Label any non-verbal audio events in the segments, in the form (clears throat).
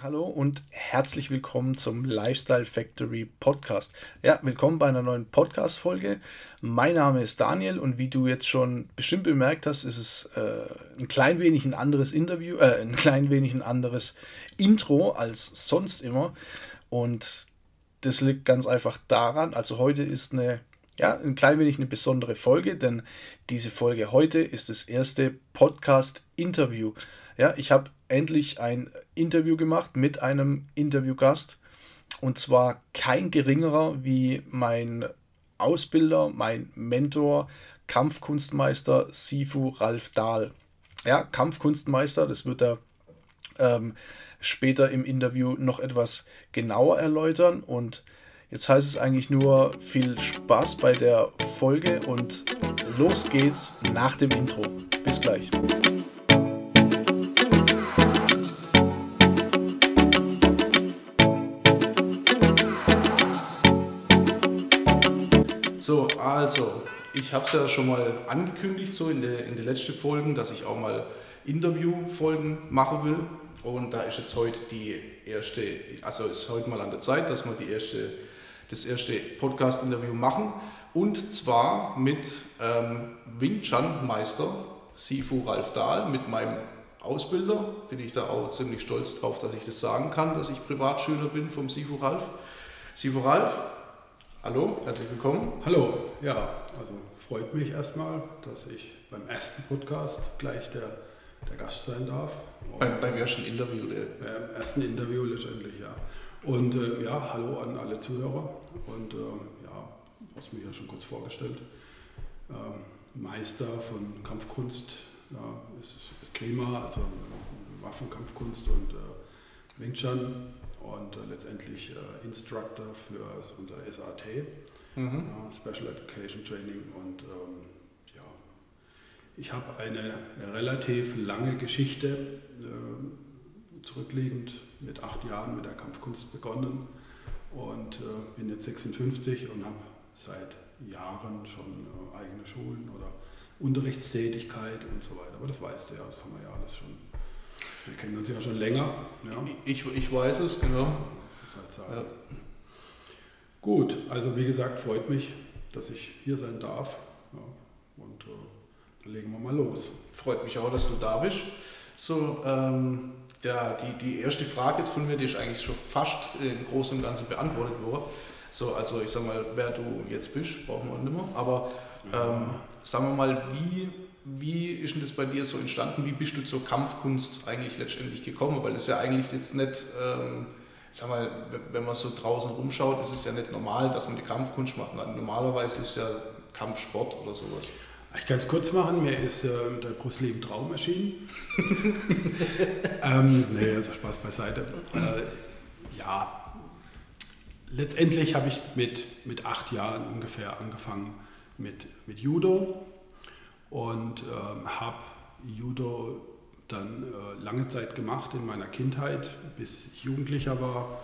Hallo und herzlich willkommen zum Lifestyle Factory Podcast. Ja, willkommen bei einer neuen Podcast-Folge. Mein Name ist Daniel und wie du jetzt schon bestimmt bemerkt hast, ist es äh, ein klein wenig ein anderes Interview, äh, ein klein wenig ein anderes Intro als sonst immer. Und das liegt ganz einfach daran, also heute ist eine, ja, ein klein wenig eine besondere Folge, denn diese Folge heute ist das erste Podcast-Interview. Ja, ich habe endlich ein Interview gemacht mit einem Interviewgast. Und zwar kein geringerer wie mein Ausbilder, mein Mentor, Kampfkunstmeister Sifu Ralf Dahl. Ja, Kampfkunstmeister, das wird er ähm, später im Interview noch etwas genauer erläutern. Und jetzt heißt es eigentlich nur viel Spaß bei der Folge und los geht's nach dem Intro. Bis gleich. So, also, ich habe es ja schon mal angekündigt, so in den in der letzten Folgen, dass ich auch mal Interviewfolgen machen will. Und da ist jetzt heute die erste, also ist heute mal an der Zeit, dass wir die erste, das erste Podcast-Interview machen. Und zwar mit ähm, Wing Chun Meister Sifu Ralf Dahl, mit meinem Ausbilder. Bin ich da auch ziemlich stolz drauf, dass ich das sagen kann, dass ich Privatschüler bin vom Sifu Ralf. Sifu Ralf, Hallo, herzlich willkommen. Hallo, ja, also freut mich erstmal, dass ich beim ersten Podcast gleich der, der Gast sein darf. Beim, beim ersten Interview, der. Beim ersten Interview letztendlich, ja. Und äh, ja, hallo an alle Zuhörer. Und äh, ja, du hast mich ja schon kurz vorgestellt. Ähm, Meister von Kampfkunst, ja, ist, ist Klima, also Waffenkampfkunst und äh, Wing Chun und äh, letztendlich äh, Instructor für unser SAT, mhm. äh, Special Education Training. Und ähm, ja, ich habe eine relativ lange Geschichte äh, zurückliegend mit acht Jahren mit der Kampfkunst begonnen und äh, bin jetzt 56 und habe seit Jahren schon äh, eigene Schulen oder Unterrichtstätigkeit und so weiter. Aber das weißt du ja, das haben wir ja alles schon wir kennen uns ja schon länger. Ja. Ich, ich weiß es, genau. Halt ja. Gut, also wie gesagt, freut mich, dass ich hier sein darf. Ja. Und äh, dann legen wir mal los. Freut mich auch, dass du da bist. So, ähm, ja, die, die erste Frage jetzt von mir, die ist eigentlich schon fast im Großen und Ganzen beantwortet worden. So, also ich sag mal, wer du jetzt bist, brauchen wir nicht mehr. Aber ähm, sagen wir mal, wie wie ist denn das bei dir so entstanden? Wie bist du zur Kampfkunst eigentlich letztendlich gekommen? Weil das ja eigentlich jetzt nicht, ähm, sag mal, wenn man so draußen rumschaut, ist es ja nicht normal, dass man die Kampfkunst macht. Normalerweise ist ja Kampfsport oder sowas. Ich kann es kurz machen, mir ist äh, der Bruce Lee im Traum erschienen. (laughs) ähm, nee, also Spaß beiseite. Äh, ja, letztendlich habe ich mit, mit acht Jahren ungefähr angefangen mit, mit Judo und ähm, habe Judo dann äh, lange Zeit gemacht in meiner Kindheit, bis ich Jugendlicher war.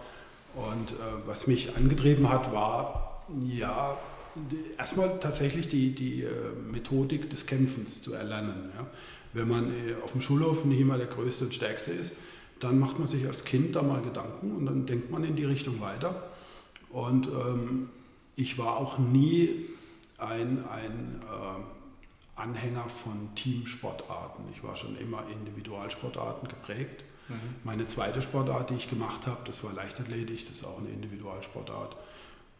Und äh, was mich angetrieben hat, war ja erstmal tatsächlich die, die äh, Methodik des Kämpfens zu erlernen. Ja. Wenn man äh, auf dem Schulhof nicht immer der Größte und Stärkste ist, dann macht man sich als Kind da mal Gedanken und dann denkt man in die Richtung weiter. Und ähm, ich war auch nie ein, ein äh, Anhänger von Teamsportarten. Ich war schon immer Individualsportarten geprägt. Mhm. Meine zweite Sportart, die ich gemacht habe, das war Leichtathletik, das ist auch eine Individualsportart.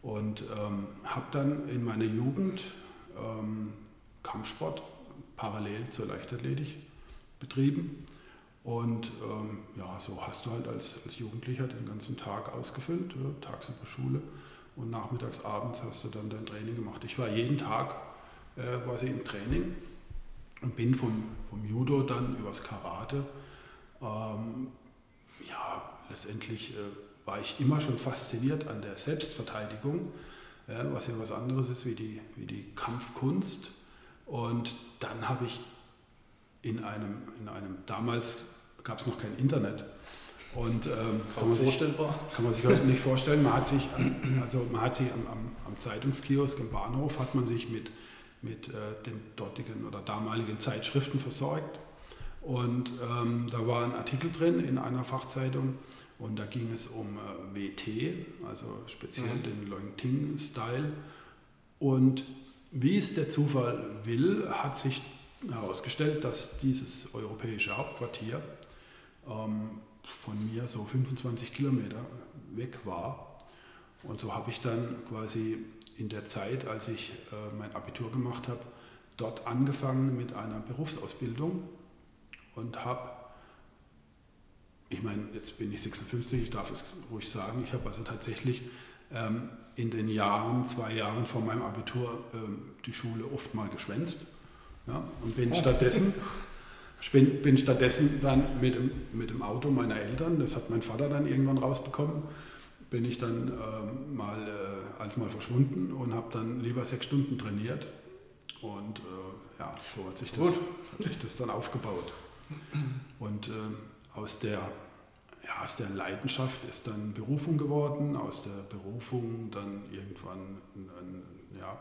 Und ähm, habe dann in meiner Jugend ähm, Kampfsport parallel zur Leichtathletik betrieben. Und ähm, ja, so hast du halt als, als Jugendlicher den ganzen Tag ausgefüllt, ja, tagsüber Schule und nachmittags, abends hast du dann dein Training gemacht. Ich war jeden Tag äh, quasi im Training und bin vom, vom Judo dann übers Karate. Ähm, ja, letztendlich äh, war ich immer schon fasziniert an der Selbstverteidigung, äh, was ja was anderes ist wie die, wie die Kampfkunst. Und dann habe ich in einem, in einem, damals gab es noch kein Internet. Und ähm, kann, man sich, kann man sich heute nicht vorstellen. Man hat sich, also man hat sich am, am, am Zeitungskiosk im Bahnhof hat man sich mit mit äh, den dortigen oder damaligen Zeitschriften versorgt. Und ähm, da war ein Artikel drin in einer Fachzeitung Und da ging es um äh, WT, also speziell mhm. den Leung-Ting-Style. Und wie es der Zufall will, hat sich herausgestellt, dass dieses europäische Hauptquartier ähm, von mir so 25 Kilometer weg war. Und so habe ich dann quasi in der Zeit, als ich äh, mein Abitur gemacht habe, dort angefangen mit einer Berufsausbildung und habe, ich meine, jetzt bin ich 56, ich darf es ruhig sagen, ich habe also tatsächlich ähm, in den Jahren, zwei Jahren vor meinem Abitur, ähm, die Schule oft mal geschwänzt ja, und bin oh. stattdessen (laughs) bin, bin, stattdessen dann mit dem, mit dem Auto meiner Eltern, das hat mein Vater dann irgendwann rausbekommen, bin ich dann äh, mal äh, als mal verschwunden und habe dann lieber sechs Stunden trainiert. Und äh, ja, so hat sich, das, hat sich das dann aufgebaut. Und äh, aus der ja, aus der Leidenschaft ist dann Berufung geworden, aus der Berufung dann irgendwann ein, ein ja,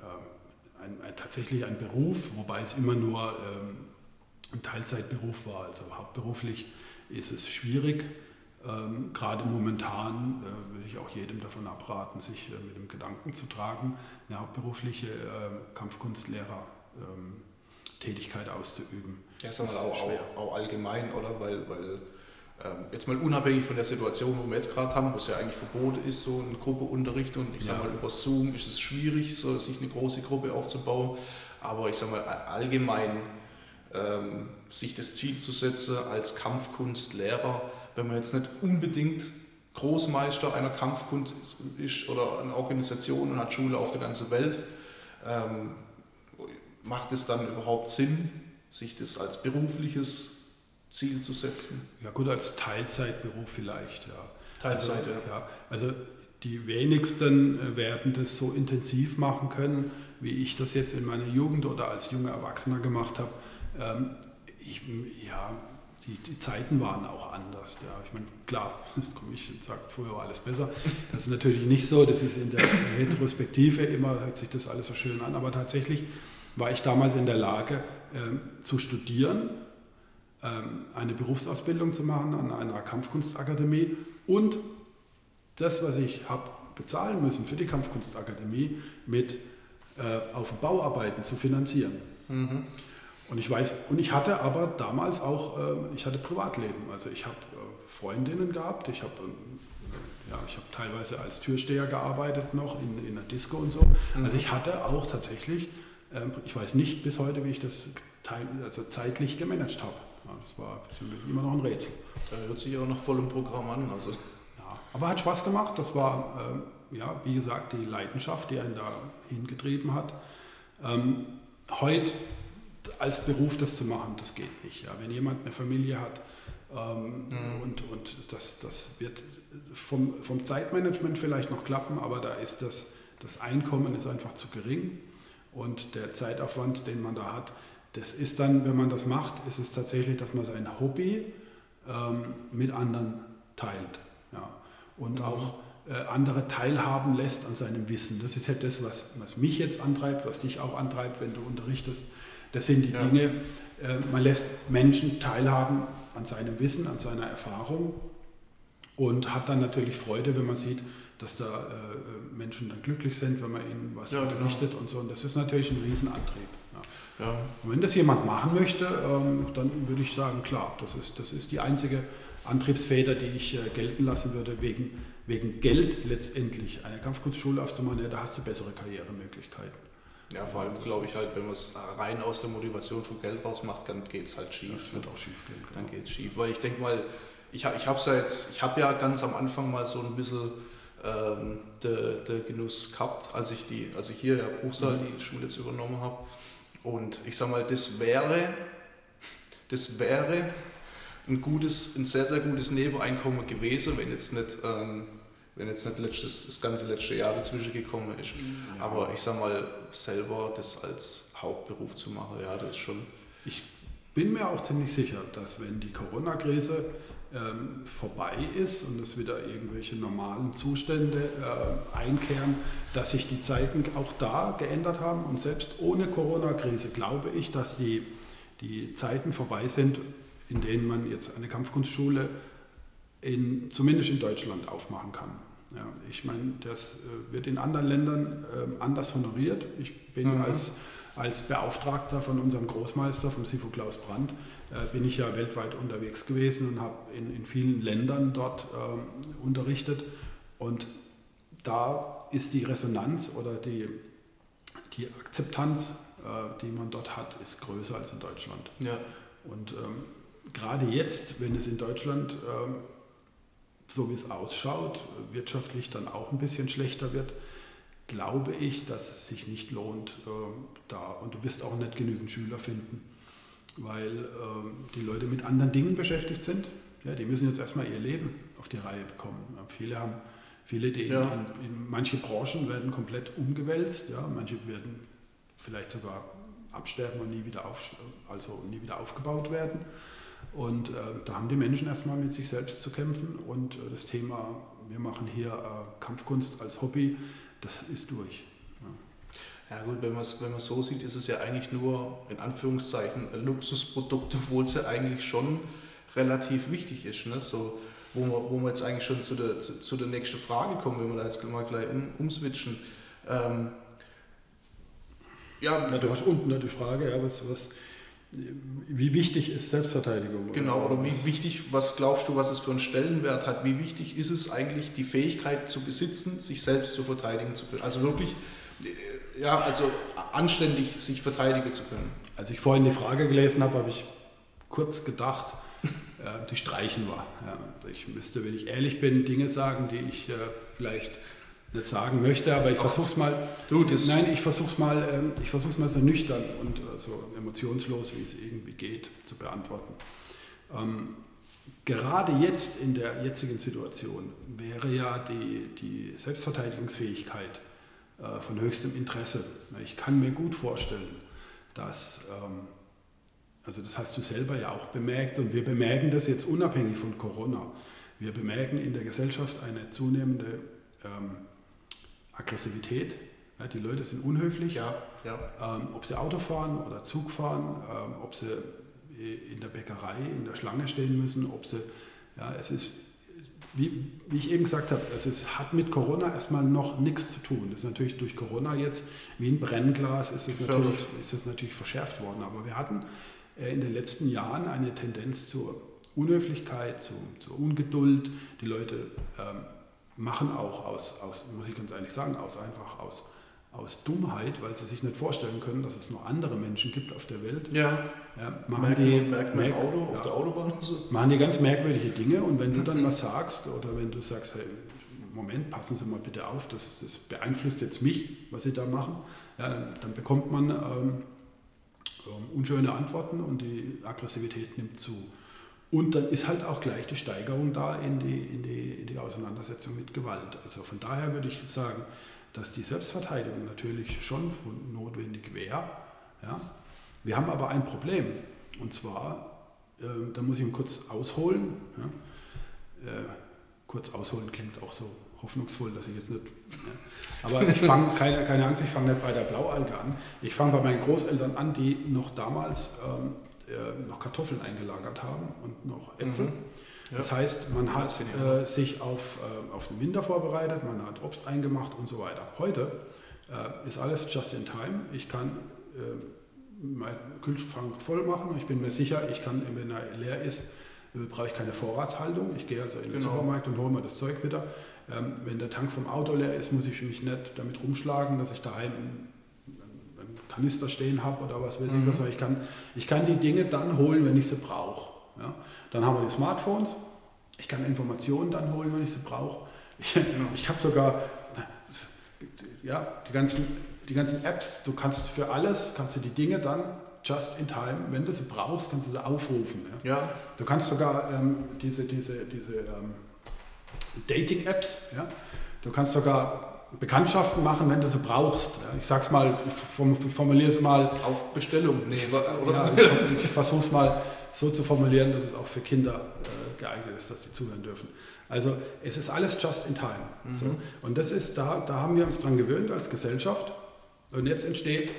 äh, ein, ein, tatsächlich ein Beruf, wobei es immer nur ähm, ein Teilzeitberuf war. Also hauptberuflich ist es schwierig. Ähm, gerade momentan äh, würde ich auch jedem davon abraten, sich äh, mit dem Gedanken zu tragen, eine hauptberufliche äh, Kampfkunstlehrertätigkeit ähm, auszuüben. Ja, wir auch, auch, auch, allgemein, oder? Weil, weil ähm, jetzt mal unabhängig von der Situation, wo wir jetzt gerade haben, wo es ja eigentlich verboten ist, so eine Gruppeunterricht und ich sage mal über Zoom ist es schwierig, so sich eine große Gruppe aufzubauen, aber ich sage mal allgemein ähm, sich das Ziel zu setzen als Kampfkunstlehrer, wenn man jetzt nicht unbedingt Großmeister einer Kampfkunst ist oder eine Organisation und hat Schule auf der ganzen Welt, ähm, macht es dann überhaupt Sinn, sich das als berufliches Ziel zu setzen? Ja gut, als Teilzeitberuf vielleicht, ja. Teilzeit, also, ja. ja. Also die wenigsten äh, werden das so intensiv machen können, wie ich das jetzt in meiner Jugend oder als junger Erwachsener gemacht habe. Ähm, ich, ja, die, die, Zeiten waren auch anders. Ja. Ich meine, klar, (laughs) das komme ich und sage, früher war alles besser. Das ist natürlich nicht so, das ist in der Retrospektive immer, hört sich das alles so schön an, aber tatsächlich war ich damals in der Lage ähm, zu studieren, ähm, eine Berufsausbildung zu machen an einer Kampfkunstakademie und das, was ich habe bezahlen müssen für die Kampfkunstakademie, mit äh, auf Bauarbeiten zu finanzieren. Mhm. Und ich weiß, und ich hatte aber damals auch, äh, ich hatte Privatleben. Also ich habe äh, Freundinnen gehabt, ich habe ähm, ja, ich habe teilweise als Türsteher gearbeitet noch in, in der Disco und so. Mhm. Also ich hatte auch tatsächlich, ähm, ich weiß nicht bis heute, wie ich das also zeitlich gemanagt habe. Ja, das war immer noch ein Rätsel. Da hört sich auch nach vollem Programm an. Also. Ja, aber hat Spaß gemacht. Das war, äh, ja, wie gesagt, die Leidenschaft, die einen da hingetrieben hat. Ähm, heute als Beruf das zu machen, das geht nicht. Ja. Wenn jemand eine Familie hat ähm, mhm. und, und das, das wird vom, vom Zeitmanagement vielleicht noch klappen, aber da ist das, das Einkommen ist einfach zu gering und der Zeitaufwand, den man da hat, das ist dann, wenn man das macht, ist es tatsächlich, dass man sein Hobby ähm, mit anderen teilt. Ja. Und mhm. auch äh, andere teilhaben lässt an seinem Wissen. Das ist ja das, was, was mich jetzt antreibt, was dich auch antreibt, wenn du unterrichtest. Das sind die ja. Dinge, äh, man lässt Menschen teilhaben an seinem Wissen, an seiner Erfahrung und hat dann natürlich Freude, wenn man sieht, dass da äh, Menschen dann glücklich sind, wenn man ihnen was ja, genau. unterrichtet genau. und so. Und das ist natürlich ein Riesenantrieb. Ja. Ja. Und wenn das jemand machen möchte, ähm, dann würde ich sagen, klar, das ist, das ist die einzige Antriebsfeder, die ich äh, gelten lassen würde, wegen, wegen Geld letztendlich eine Kampfkunstschule aufzumachen, ja, da hast du bessere Karrieremöglichkeiten. Ja, vor allem glaube ich halt, wenn man es rein aus der Motivation von Geld rausmacht, dann geht es halt schief. Das wird auch schief gehen. Genau. Dann geht es schief. Weil ich denke mal, ich, ich habe ja jetzt, ich habe ja ganz am Anfang mal so ein bisschen ähm, der de Genuss gehabt, als ich, die, als ich hier in der Bruchsal mhm. die Schule jetzt übernommen habe. Und ich sage mal, das wäre, das wäre ein gutes, ein sehr, sehr gutes Nebeneinkommen gewesen, wenn jetzt nicht ähm, wenn jetzt nicht letztes, das ganze letzte Jahr dazwischen gekommen ist. Ja. Aber ich sag mal, selber das als Hauptberuf zu machen, ja, das ist schon. Ich bin mir auch ziemlich sicher, dass wenn die Corona-Krise ähm, vorbei ist und es wieder irgendwelche normalen Zustände äh, einkehren, dass sich die Zeiten auch da geändert haben. Und selbst ohne Corona-Krise glaube ich, dass die, die Zeiten vorbei sind, in denen man jetzt eine Kampfkunstschule in, zumindest in Deutschland aufmachen kann. Ja, ich meine, das äh, wird in anderen Ländern äh, anders honoriert. Ich bin mhm. als, als Beauftragter von unserem Großmeister, vom SIFO Klaus Brandt, äh, bin ich ja weltweit unterwegs gewesen und habe in, in vielen Ländern dort äh, unterrichtet. Und da ist die Resonanz oder die, die Akzeptanz, äh, die man dort hat, ist größer als in Deutschland. Ja. Und ähm, gerade jetzt, wenn es in Deutschland ähm, so wie es ausschaut, wirtschaftlich dann auch ein bisschen schlechter wird, glaube ich, dass es sich nicht lohnt, äh, da und du wirst auch nicht genügend Schüler finden, weil äh, die Leute mit anderen Dingen beschäftigt sind. Ja, die müssen jetzt erstmal ihr Leben auf die Reihe bekommen. Viele haben, viele, die ja. in, in, manche Branchen werden komplett umgewälzt, ja, manche werden vielleicht sogar absterben und nie wieder, auf, also nie wieder aufgebaut werden. Und äh, da haben die Menschen erstmal mit sich selbst zu kämpfen und äh, das Thema, wir machen hier äh, Kampfkunst als Hobby, das ist durch. Ja. ja gut, wenn man es wenn so sieht, ist es ja eigentlich nur in Anführungszeichen ein Luxusprodukt, obwohl es ja eigentlich schon relativ wichtig ist. Ne? So, wo, wir, wo wir jetzt eigentlich schon zu der, zu, zu der nächsten Frage kommen, wenn wir da jetzt mal gleich um, umswitchen. Ähm, ja, ja, du hast unten die Frage, ja, was, was, wie wichtig ist Selbstverteidigung? Genau, oder wie wichtig, was glaubst du, was es für einen Stellenwert hat? Wie wichtig ist es eigentlich, die Fähigkeit zu besitzen, sich selbst zu verteidigen zu können? Also wirklich, äh, ja, also anständig sich verteidigen zu können. Als ich vorhin die Frage gelesen habe, habe ich kurz gedacht, äh, die streichen war. Ich müsste, wenn ich ehrlich bin, Dinge sagen, die ich äh, vielleicht nicht sagen möchte, aber ich versuche es mal. Du, das nein, ich versuche es mal, ähm, ich mal so nüchtern und äh, so emotionslos, wie es irgendwie geht, zu beantworten. Ähm, gerade jetzt in der jetzigen Situation wäre ja die, die Selbstverteidigungsfähigkeit äh, von höchstem Interesse. Ich kann mir gut vorstellen, dass, ähm, also das hast du selber ja auch bemerkt und wir bemerken das jetzt unabhängig von Corona. Wir bemerken in der Gesellschaft eine zunehmende ähm, Aggressivität. Ja, die Leute sind unhöflich, ja, ja. Ähm, ob sie Auto fahren oder Zug fahren, ähm, ob sie in der Bäckerei in der Schlange stehen müssen, ob sie, ja, es ist, wie, wie ich eben gesagt habe, es ist, hat mit Corona erstmal noch nichts zu tun. Das ist natürlich durch Corona jetzt wie ein Brennglas ist es natürlich, ist es natürlich verschärft worden. Aber wir hatten äh, in den letzten Jahren eine Tendenz zur Unhöflichkeit, zu, zur Ungeduld. Die Leute ähm, machen auch aus, aus, muss ich ganz ehrlich sagen, aus einfach aus, aus Dummheit, weil sie sich nicht vorstellen können, dass es noch andere Menschen gibt auf der Welt. Ja. ja machen merken, die, merken merk, Auto, ja, auf der Autobahn so. Machen die ganz merkwürdige Dinge und wenn du dann mhm. was sagst oder wenn du sagst, hey, Moment, passen Sie mal bitte auf, das, das beeinflusst jetzt mich, was Sie da machen, ja, dann, dann bekommt man ähm, ähm unschöne Antworten und die Aggressivität nimmt zu. Und dann ist halt auch gleich die Steigerung da in die, in die, in die Auseinandersetzung mit Gewalt. Also von daher würde ich sagen, dass die Selbstverteidigung natürlich schon notwendig wäre. Ja. Wir haben aber ein Problem. Und zwar, äh, da muss ich ihn kurz ausholen. Ja. Äh, kurz ausholen klingt auch so hoffnungsvoll, dass ich jetzt nicht. Ja. Aber ich fange, (laughs) keine, keine Angst, ich fange nicht bei der Blaualge an. Ich fange bei meinen Großeltern an, die noch damals ähm, äh, noch Kartoffeln eingelagert haben und noch Äpfel. Mhm. Ja. Das heißt, man hat äh, sich auf, äh, auf den Winter vorbereitet, man hat Obst eingemacht und so weiter. Heute äh, ist alles just in time. Ich kann äh, meinen Kühlschrank voll machen. Ich bin mir sicher, ich kann, wenn er leer ist, brauche ich keine Vorratshaltung. Ich gehe also in den genau. Supermarkt und hole mir das Zeug wieder. Ähm, wenn der Tank vom Auto leer ist, muss ich mich nicht damit rumschlagen, dass ich daheim Kanister stehen habe oder was weiß mhm. ich was. Ich kann, ich kann die Dinge dann holen, wenn ich sie brauche. Ja? Dann haben wir die Smartphones. Ich kann Informationen dann holen, wenn ich sie brauche. Ich, ich habe sogar ja, die, ganzen, die ganzen Apps, du kannst für alles, kannst du die Dinge dann just in time, wenn du sie brauchst, kannst du sie aufrufen. Ja? ja. Du kannst sogar ähm, diese, diese, diese ähm, Dating-Apps, ja? du kannst sogar Bekanntschaften machen, wenn du sie brauchst. Ich sag's mal, ich formuliere es mal. Auf Bestellung, nee, oder? Ja, ich, ich versuche es mal so zu formulieren, dass es auch für Kinder äh, geeignet ist, dass sie zuhören dürfen. Also es ist alles just in time. Mhm. So. Und das ist, da, da haben wir uns dran gewöhnt als Gesellschaft. Und jetzt entsteht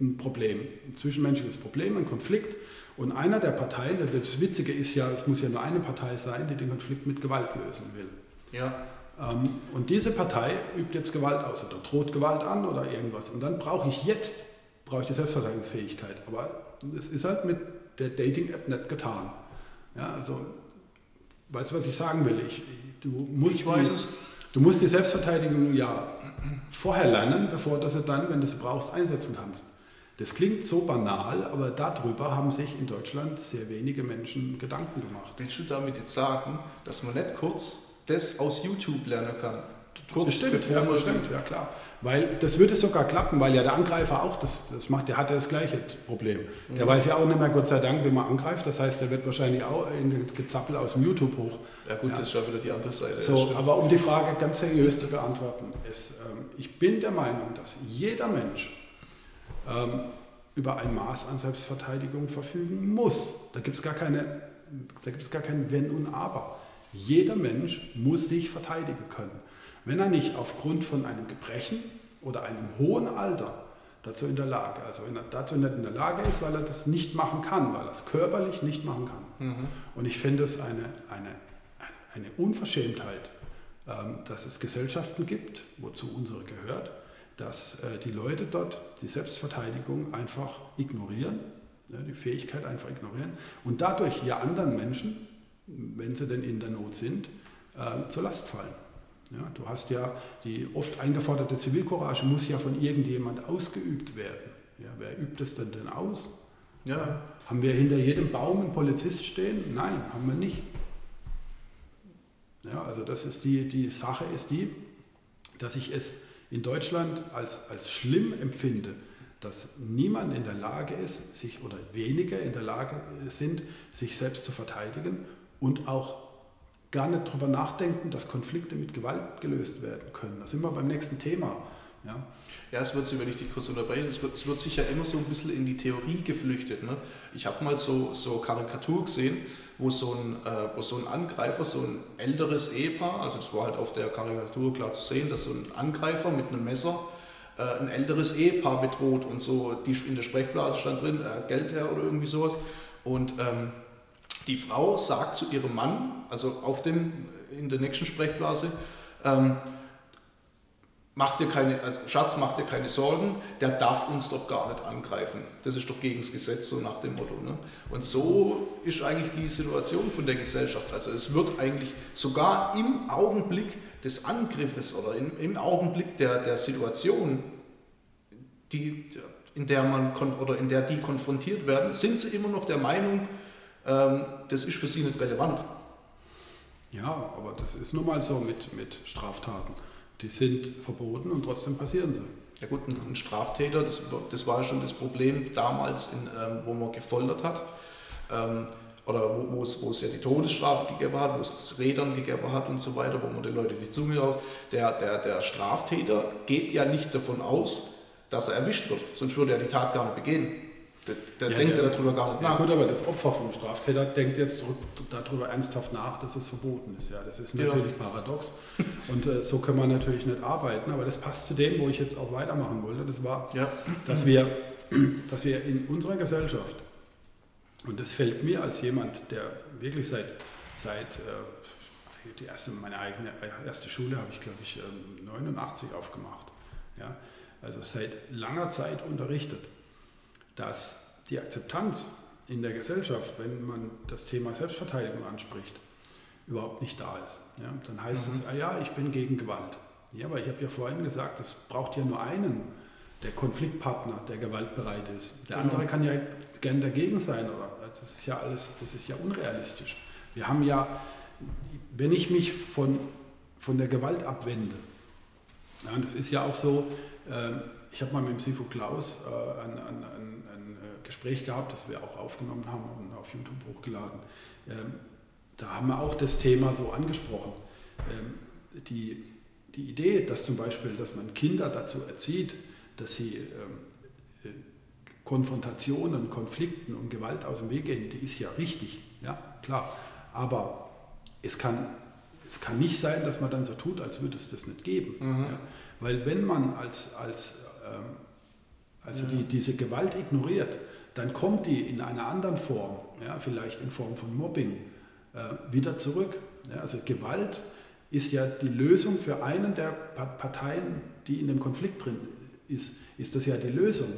ein Problem, ein zwischenmenschliches Problem, ein Konflikt. Und einer der Parteien, das Witzige ist ja, es muss ja nur eine Partei sein, die den Konflikt mit Gewalt lösen will. Ja. Ähm, und diese Partei übt jetzt Gewalt aus oder droht Gewalt an oder irgendwas. Und dann brauche ich jetzt, brauche ich die Selbstverteidigungsfähigkeit. Aber es ist halt mit der Dating-App nicht getan. Ja, also, weißt du, was ich sagen will? Ich, du musst Ich weiß die, es. Du musst die Selbstverteidigung ja vorher lernen, bevor du sie dann, wenn du sie brauchst, einsetzen kannst. Das klingt so banal, aber darüber haben sich in Deutschland sehr wenige Menschen Gedanken gemacht. Willst du damit jetzt sagen, dass man nicht kurz das aus YouTube lernen kann? Bestimmt, bevor ja, man- bestimmt, ja klar. Weil das würde sogar klappen, weil ja der Angreifer auch das, das macht, der hat ja das gleiche Problem. Der weiß ja auch nicht mehr, Gott sei Dank, wie man angreift. Das heißt, der wird wahrscheinlich auch in Gezappel aus dem YouTube hoch. Ja gut, Ja. das ist ja wieder die andere Seite. So, stimmt. aber um die Frage ganz seriös zu beantworten, ist, ähm, ich bin der Meinung, dass jeder Mensch ähm, über ein Maß an Selbstverteidigung verfügen muss. Da gibt es gar, keine, da gibt's gar kein Wenn und Aber. Jeder Mensch muss sich verteidigen können. Wenn er nicht aufgrund von einem Gebrechen oder einem hohen Alter dazu in der Lage, also wenn er dazu nicht in der Lage ist, weil er das nicht machen kann, weil er es körperlich nicht machen kann. Mhm. Und ich finde es eine, eine, eine Unverschämtheit, ähm, dass es Gesellschaften gibt, wozu unsere gehört, dass äh, die Leute dort die Selbstverteidigung einfach ignorieren, die Fähigkeit einfach ignorieren und dadurch ja anderen Menschen, wenn sie denn in der Not sind, äh, zur Last fallen. Ja, du hast ja die oft eingeforderte Zivilcourage muss ja von irgendjemand ausgeübt werden. Ja, wer übt es denn denn aus? Ja, Haben wir hinter jedem Baum einen Polizist stehen? Nein, haben wir nicht. Ja, also das ist die, die Sache ist die, dass ich es in Deutschland als, als schlimm empfinde, dass niemand in der Lage ist, sich oder wenige in der Lage sind, sich selbst zu verteidigen und auch gar nicht darüber nachdenken, dass Konflikte mit Gewalt gelöst werden können. Da sind wir beim nächsten Thema. Ja, Ja, es wird sich, wenn ich dich kurz unterbreche, es wird, es wird sich ja immer so ein bisschen in die Theorie geflüchtet. Ne? Ich habe mal so, so Karikatur gesehen, wo so, ein, äh, wo so ein Angreifer, so ein älteres Ehepaar, also das war halt auf der Karikatur klar zu sehen, dass so ein Angreifer mit einem Messer äh, ein älteres Ehepaar bedroht und so die, in der Sprechblase stand drin, äh, Geld her oder irgendwie sowas. Und ähm, die Frau sagt zu ihrem Mann, also auf dem, in der nächsten Sprechblase, ähm, mach dir keine, also Schatz, mach dir keine Sorgen, der darf uns doch gar nicht angreifen. Das ist doch gegen das Gesetz, so nach dem Motto. Ne? Und so ist eigentlich die Situation von der Gesellschaft. Also es wird eigentlich sogar im Augenblick des Angriffes oder im, im Augenblick der, der Situation, die, in der man oder in der die konfrontiert werden, sind sie immer noch der Meinung, das ist für sie nicht relevant. Ja, aber das ist nun mal so mit, mit Straftaten. Die sind verboten und trotzdem passieren sie. Ja gut, ein Straftäter, das, das war ja schon das Problem damals, in, ähm, wo man gefoltert hat. Ähm, oder wo, wo, es, wo es ja die Todesstrafe gegeben hat, wo es das Rädern gegeben hat und so weiter, wo man den Leuten die Zunge raus. Der, der, der Straftäter geht ja nicht davon aus, dass er erwischt wird, sonst würde er die Tat gar nicht begehen. Der, der Ja, denkt ja darüber gar nicht Ja, nach. gut, aber das Opfer vom Straftäter denkt jetzt darüber ernsthaft nach, dass es verboten ist. Ja, das ist Ja. natürlich paradox. Und äh, so können wir natürlich nicht arbeiten. Aber das passt zu dem, wo ich jetzt auch weitermachen wollte. Das war, Ja, dass wir, (clears throat) dass wir in unserer Gesellschaft, und das fällt mir als jemand, der wirklich seit, seit äh, die erste, meine eigene erste Schule habe ich, glaube ich, ähm, 89 aufgemacht. Ja? Also seit langer Zeit unterrichtet, dass die Akzeptanz in der Gesellschaft, wenn man das Thema Selbstverteidigung anspricht, überhaupt nicht da ist. Ja? Dann heißt es, ah ja, ich bin gegen Gewalt. Ja, aber ich habe ja vorhin gesagt, es braucht ja nur einen, der Konfliktpartner, der gewaltbereit ist. Der Genau. andere kann ja gern dagegen sein, oder? Das ist ja alles, das ist ja unrealistisch. Wir haben ja, wenn ich mich von, von der Gewalt abwende, ja, und das ist ja auch so, ähm, ich habe mal mit dem Sifu Klaus äh, ein, ein, ein, ein äh, Gespräch gehabt, das wir auch aufgenommen haben und auf YouTube hochgeladen. Ähm, da haben wir auch das Thema so angesprochen. Ähm, die, die Idee, dass zum Beispiel, dass man Kinder dazu erzieht, dass sie ähm, äh, Konfrontationen, Konflikten und Gewalt aus dem Weg gehen, die ist ja richtig, ja, klar. Aber es kann, es kann nicht sein, dass man dann so tut, als würde es das nicht geben. Mhm. Ja. Weil wenn man als, als ähm, also die, diese Gewalt ignoriert, dann kommt die in einer anderen Form, ja, vielleicht in Form von Mobbing, äh, wieder zurück. Ja, also Gewalt ist ja die Lösung für einen der Parteien, die in dem Konflikt drin ist, ist das ja die Lösung.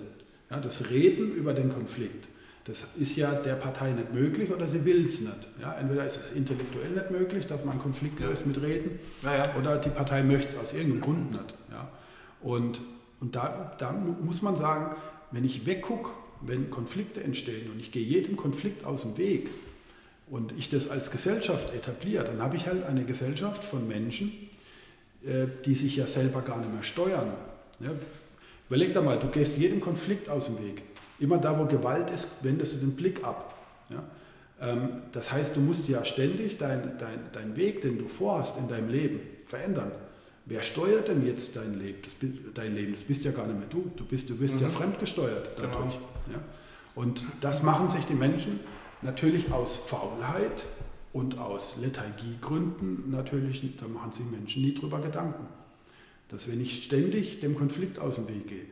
Ja, das Reden über den Konflikt. Das ist ja der Partei nicht möglich oder sie will es nicht. Ja, entweder ist es intellektuell nicht möglich, dass man Konflikt löst mit Reden, ja, oder die Partei möchte es aus irgendeinem Grund nicht. Ja. Und, und da, da muss man sagen, wenn ich weggucke, wenn Konflikte entstehen und ich gehe jedem Konflikt aus dem Weg und ich das als Gesellschaft etabliere, dann habe ich halt eine Gesellschaft von Menschen, äh, die sich ja selber gar nicht mehr steuern. Ja, überleg dir mal, du gehst jedem Konflikt aus dem Weg. Immer da, wo Gewalt ist, wendest du den Blick ab. Ja? Ähm, das heißt, du musst ja ständig deinen dein, dein Weg, den du vorhast in deinem Leben, verändern. Wer steuert denn jetzt dein Leben? Das, dein Leben? das bist ja gar nicht mehr du. Du, bist, du wirst mhm. ja fremdgesteuert dadurch. Genau. Ja? Und das machen sich die Menschen natürlich aus Faulheit und aus Lethargiegründen natürlich, da machen sich Menschen nie drüber Gedanken. Dass wenn ich ständig dem Konflikt aus dem Weg gehe,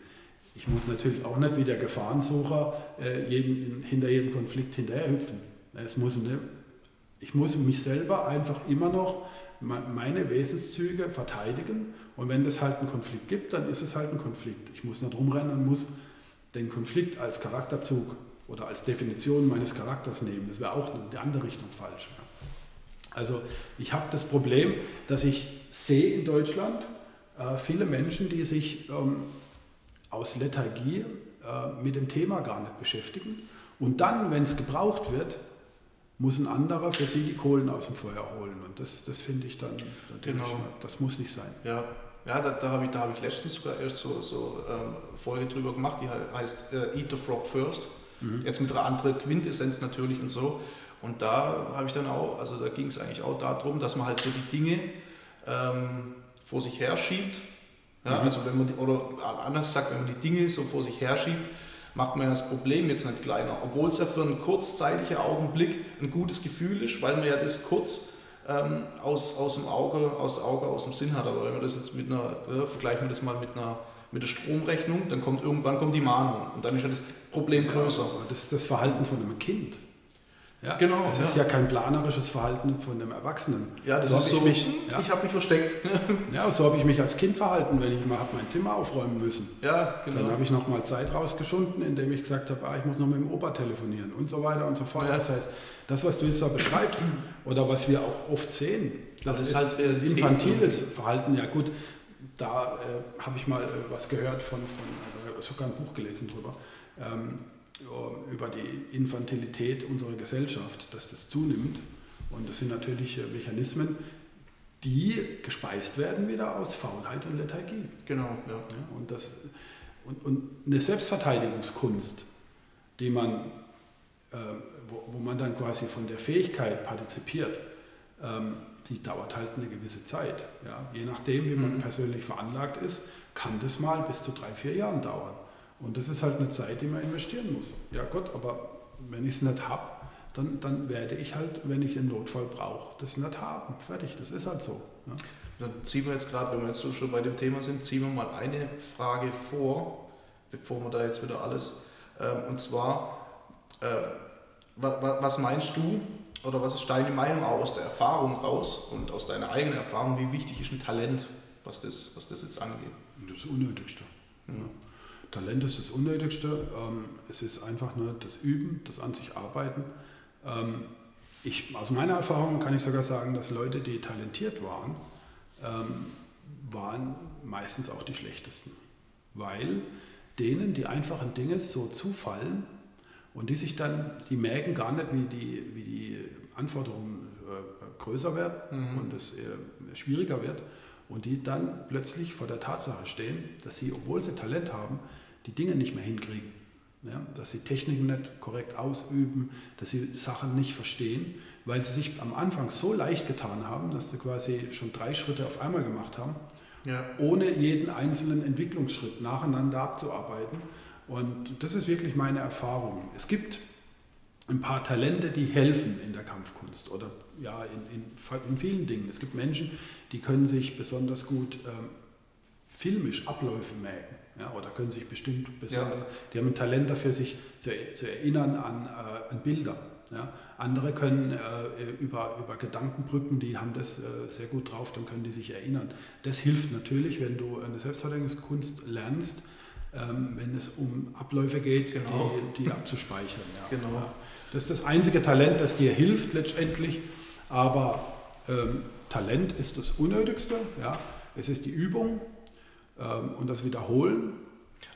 ich muss natürlich auch nicht wie der Gefahrensucher äh, jeden, hinter jedem Konflikt hinterherhüpfen. Es muss eine, ich muss mich selber einfach immer noch meine Wesenszüge verteidigen und wenn es halt einen Konflikt gibt, dann ist es halt ein Konflikt. Ich muss nicht rumrennen und muss den Konflikt als Charakterzug oder als Definition meines Charakters nehmen. Das wäre auch in die andere Richtung falsch. Also ich habe das Problem, dass ich sehe in Deutschland äh, viele Menschen, die sich ähm, aus Lethargie äh, mit dem Thema gar nicht beschäftigen. Und dann, wenn es gebraucht wird, muss ein anderer für sie die Kohlen aus dem Feuer holen. Und das, das finde ich dann, genau. das muss nicht sein. Ja, ja da, da habe ich, hab ich letztens sogar erst so, so ähm, Folge drüber gemacht, die heißt äh, Eat the Frog First. Mhm. Jetzt mit einer anderen Quintessenz natürlich und so. Und da habe ich dann auch, also da ging es eigentlich auch darum, dass man halt so die Dinge ähm, vor sich her schiebt ja, mhm. Also wenn man, die, oder anders gesagt, wenn man die Dinge so vor sich herschiebt, macht man ja das Problem jetzt nicht kleiner, obwohl es ja für einen kurzzeitigen Augenblick ein gutes Gefühl ist, weil man ja das kurz ähm, aus, aus dem Auge, aus Auge, aus dem Sinn hat. Aber wenn man das jetzt mit einer, ja, vergleichen wir das mal mit einer mit der Stromrechnung, dann kommt irgendwann kommt die Mahnung und dann ist ja das Problem größer. Ja, das ist das Verhalten von einem Kind. Ja, genau. Das ist ja. kein planerisches Verhalten von einem Erwachsenen. Ja, das so ist so. Ich, mich, ja. ich habe mich versteckt. (laughs) ja, so habe ich mich als Kind verhalten, wenn ich mal mein Zimmer aufräumen müssen. Ja, genau. Dann habe ich noch mal Zeit rausgeschunden, indem ich gesagt habe, ah, ich muss noch mit dem Opa telefonieren und so weiter und so fort. Ja. Das heißt, das, was du jetzt da beschreibst oder was wir auch oft sehen, das, das ist, ist halt äh, infantiles Verhalten. Ja gut, da äh, habe ich mal äh, was gehört von, von äh, sogar ein Buch gelesen drüber. Ähm, über die Infantilität unserer Gesellschaft, dass das zunimmt. Und das sind natürlich äh, Mechanismen, die gespeist werden wieder aus Faulheit und Lethargie. Genau, ja. ja und, das, und, und eine Selbstverteidigungskunst, die man, äh, wo, wo, man dann quasi von der Fähigkeit partizipiert, ähm, die dauert halt eine gewisse Zeit. Ja? Je nachdem, wie man mhm. persönlich veranlagt ist, kann das mal bis zu drei, vier Jahren dauern. Und das ist halt eine Zeit, die man investieren muss. Ja Gott, aber wenn ich es nicht habe, dann, dann werde ich halt, wenn ich den Notfall brauche, das nicht haben. Fertig, das ist halt so. Ja. Dann ziehen wir jetzt gerade, wenn wir jetzt schon bei dem Thema sind, ziehen wir mal eine Frage vor, bevor wir da jetzt wieder alles. Ähm, und zwar, äh, was meinst du oder was ist deine Meinung auch aus der Erfahrung raus und aus deiner eigenen Erfahrung, wie wichtig ist ein Talent, was das, was das jetzt angeht? Das Unnötigste. Mhm. Ja. Talent ist das Unnötigste. Ähm, es ist einfach nur das Üben, das an sich arbeiten. Ähm, ich, aus meiner Erfahrung kann ich sogar sagen, dass Leute, die talentiert waren, ähm, waren meistens auch die schlechtesten. Weil denen die einfachen Dinge so zufallen und die sich dann, die merken gar nicht, wie die, wie die Anforderungen äh, größer werden mhm. und es äh, schwieriger wird und die dann plötzlich vor der Tatsache stehen, dass sie, obwohl sie Talent haben, die Dinge nicht mehr hinkriegen. Ja, dass sie Techniken nicht korrekt ausüben, dass sie Sachen nicht verstehen, weil sie sich am Anfang so leicht getan haben, dass sie quasi schon drei Schritte auf einmal gemacht haben, ja. ohne jeden einzelnen Entwicklungsschritt nacheinander abzuarbeiten. Und das ist wirklich meine Erfahrung. Es gibt ein paar Talente, die helfen in der Kampfkunst oder ja, in, in, in vielen Dingen. Es gibt Menschen, die können sich besonders gut ähm, filmisch Abläufe merken. Ja, oder können sich bestimmt besonders, ja. die haben ein Talent dafür, sich zu, zu erinnern an, äh, an Bilder. Ja. Andere können äh, über, über Gedankenbrücken, die haben das äh, sehr gut drauf, dann können die sich erinnern. Das hilft natürlich, wenn du eine Selbstverteidigungskunst lernst, ähm, wenn es um Abläufe geht, genau. die, die abzuspeichern. Ja. Genau. Das ist das einzige Talent, das dir hilft letztendlich, aber ähm, Talent ist das Unnötigste. Ja. Es ist die Übung ähm, und das Wiederholen.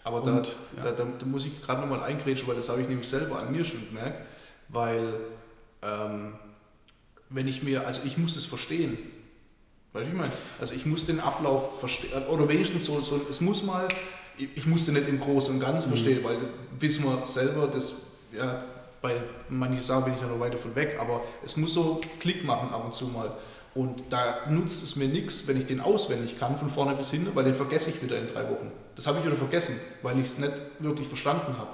Aber da, und, ja. da, da, da, muss ich gerade nochmal eingrätschen, weil das habe ich nämlich selber an mir schon gemerkt, weil ähm, wenn ich mir, also ich muss es verstehen. Weißt du, ich meine? Also ich muss den Ablauf verstehen, oder wenigstens so, so, es muss mal, ich, ich musste nicht im Großen und Ganzen mhm. verstehen, weil wissen wir selber, dass, ja, bei manchen Sachen bin ich ja noch weiter von weg, aber es muss so Klick machen ab und zu mal. Und da nutzt es mir nichts, wenn ich den auswendig kann, von vorne bis hinten, weil den vergesse ich wieder in drei Wochen. Das habe ich wieder vergessen, weil ich es nicht wirklich verstanden habe.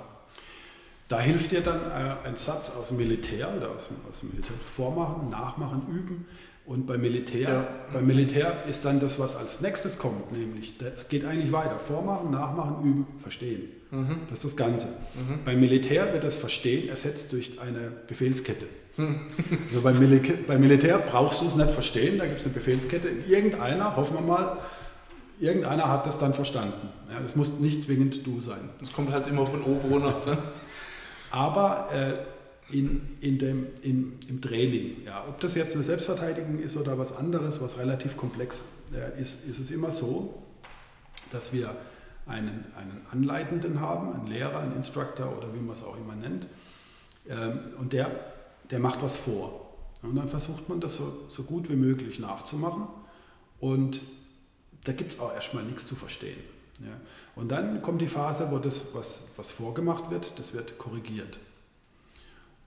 Da hilft dir dann äh, ein Satz aus dem Militär oder aus, aus dem Militär vormachen, nachmachen, üben. Und beim Militär, ja. beim Militär ist dann das, was als nächstes kommt, nämlich es geht eigentlich weiter. Vormachen, nachmachen, üben, verstehen. Mhm. Das ist das Ganze. Mhm. Beim Militär wird das Verstehen ersetzt durch eine Befehlskette. Also beim, Militär, beim Militär brauchst du es nicht verstehen, da gibt es eine Befehlskette. Irgendeiner, hoffen wir mal, irgendeiner hat das dann verstanden. Ja, das muss nicht zwingend du sein. Das kommt halt immer von oben runter. (laughs) Aber äh, in, in dem, in, im Training, ja, ob das jetzt eine Selbstverteidigung ist oder was anderes, was relativ komplex äh, ist, ist es immer so, dass wir einen, einen Anleitenden haben, einen Lehrer, einen Instructor oder wie man es auch immer nennt. Ähm, und der der macht was vor. Und dann versucht man das so, so gut wie möglich nachzumachen. Und da gibt es auch erstmal nichts zu verstehen. Ja. Und dann kommt die Phase, wo das, was, was vorgemacht wird, das wird korrigiert.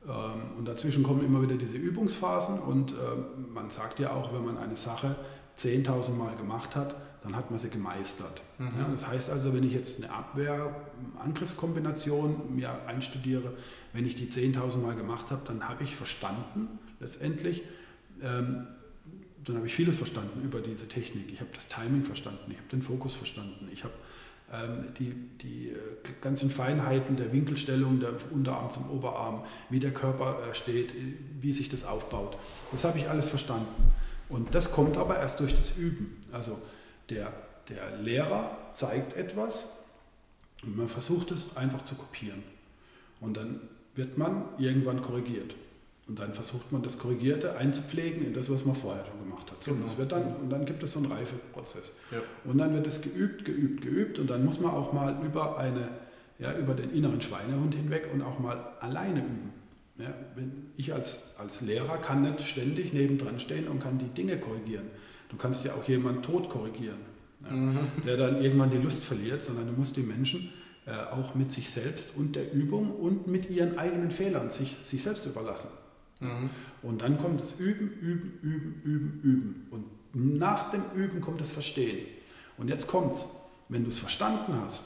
Ähm, und dazwischen kommen immer wieder diese Übungsphasen und ähm, man sagt ja auch, wenn man eine Sache 10.000 Mal gemacht hat, dann hat man sie gemeistert. Mhm. Ja, das heißt also, wenn ich jetzt eine Abwehr-Angriffskombination mir einstudiere, wenn ich die 10.000 Mal gemacht habe, dann habe ich verstanden, letztendlich, ähm, dann habe ich vieles verstanden über diese Technik. Ich habe das Timing verstanden, ich habe den Fokus verstanden, ich habe ähm, die, die äh, ganzen Feinheiten der Winkelstellung, der Unterarm zum Oberarm, wie der Körper äh, steht, wie sich das aufbaut. Das habe ich alles verstanden. Und das kommt aber erst durch das Üben. Also der, der Lehrer zeigt etwas und man versucht es einfach zu kopieren. Und dann wird man irgendwann korrigiert. Und dann versucht man das Korrigierte einzupflegen in das, was man vorher schon gemacht hat. So, genau. das wird dann, und dann gibt es so einen Reifeprozess. Ja. Und dann wird es geübt, geübt, geübt und dann muss man auch mal über, eine, ja, über den inneren Schweinehund hinweg und auch mal alleine üben. Ja, wenn ich als, als Lehrer kann nicht ständig nebendran stehen und kann die Dinge korrigieren. Du kannst ja auch jemanden tot korrigieren, ja, mhm. der dann irgendwann die Lust verliert, sondern du musst die Menschen äh, auch mit sich selbst und der Übung und mit ihren eigenen Fehlern sich, sich selbst überlassen. Mhm. Und dann kommt das Üben, Üben, Üben, Üben, Üben. Und nach dem Üben kommt das Verstehen. Und jetzt kommt's. Wenn du es verstanden hast,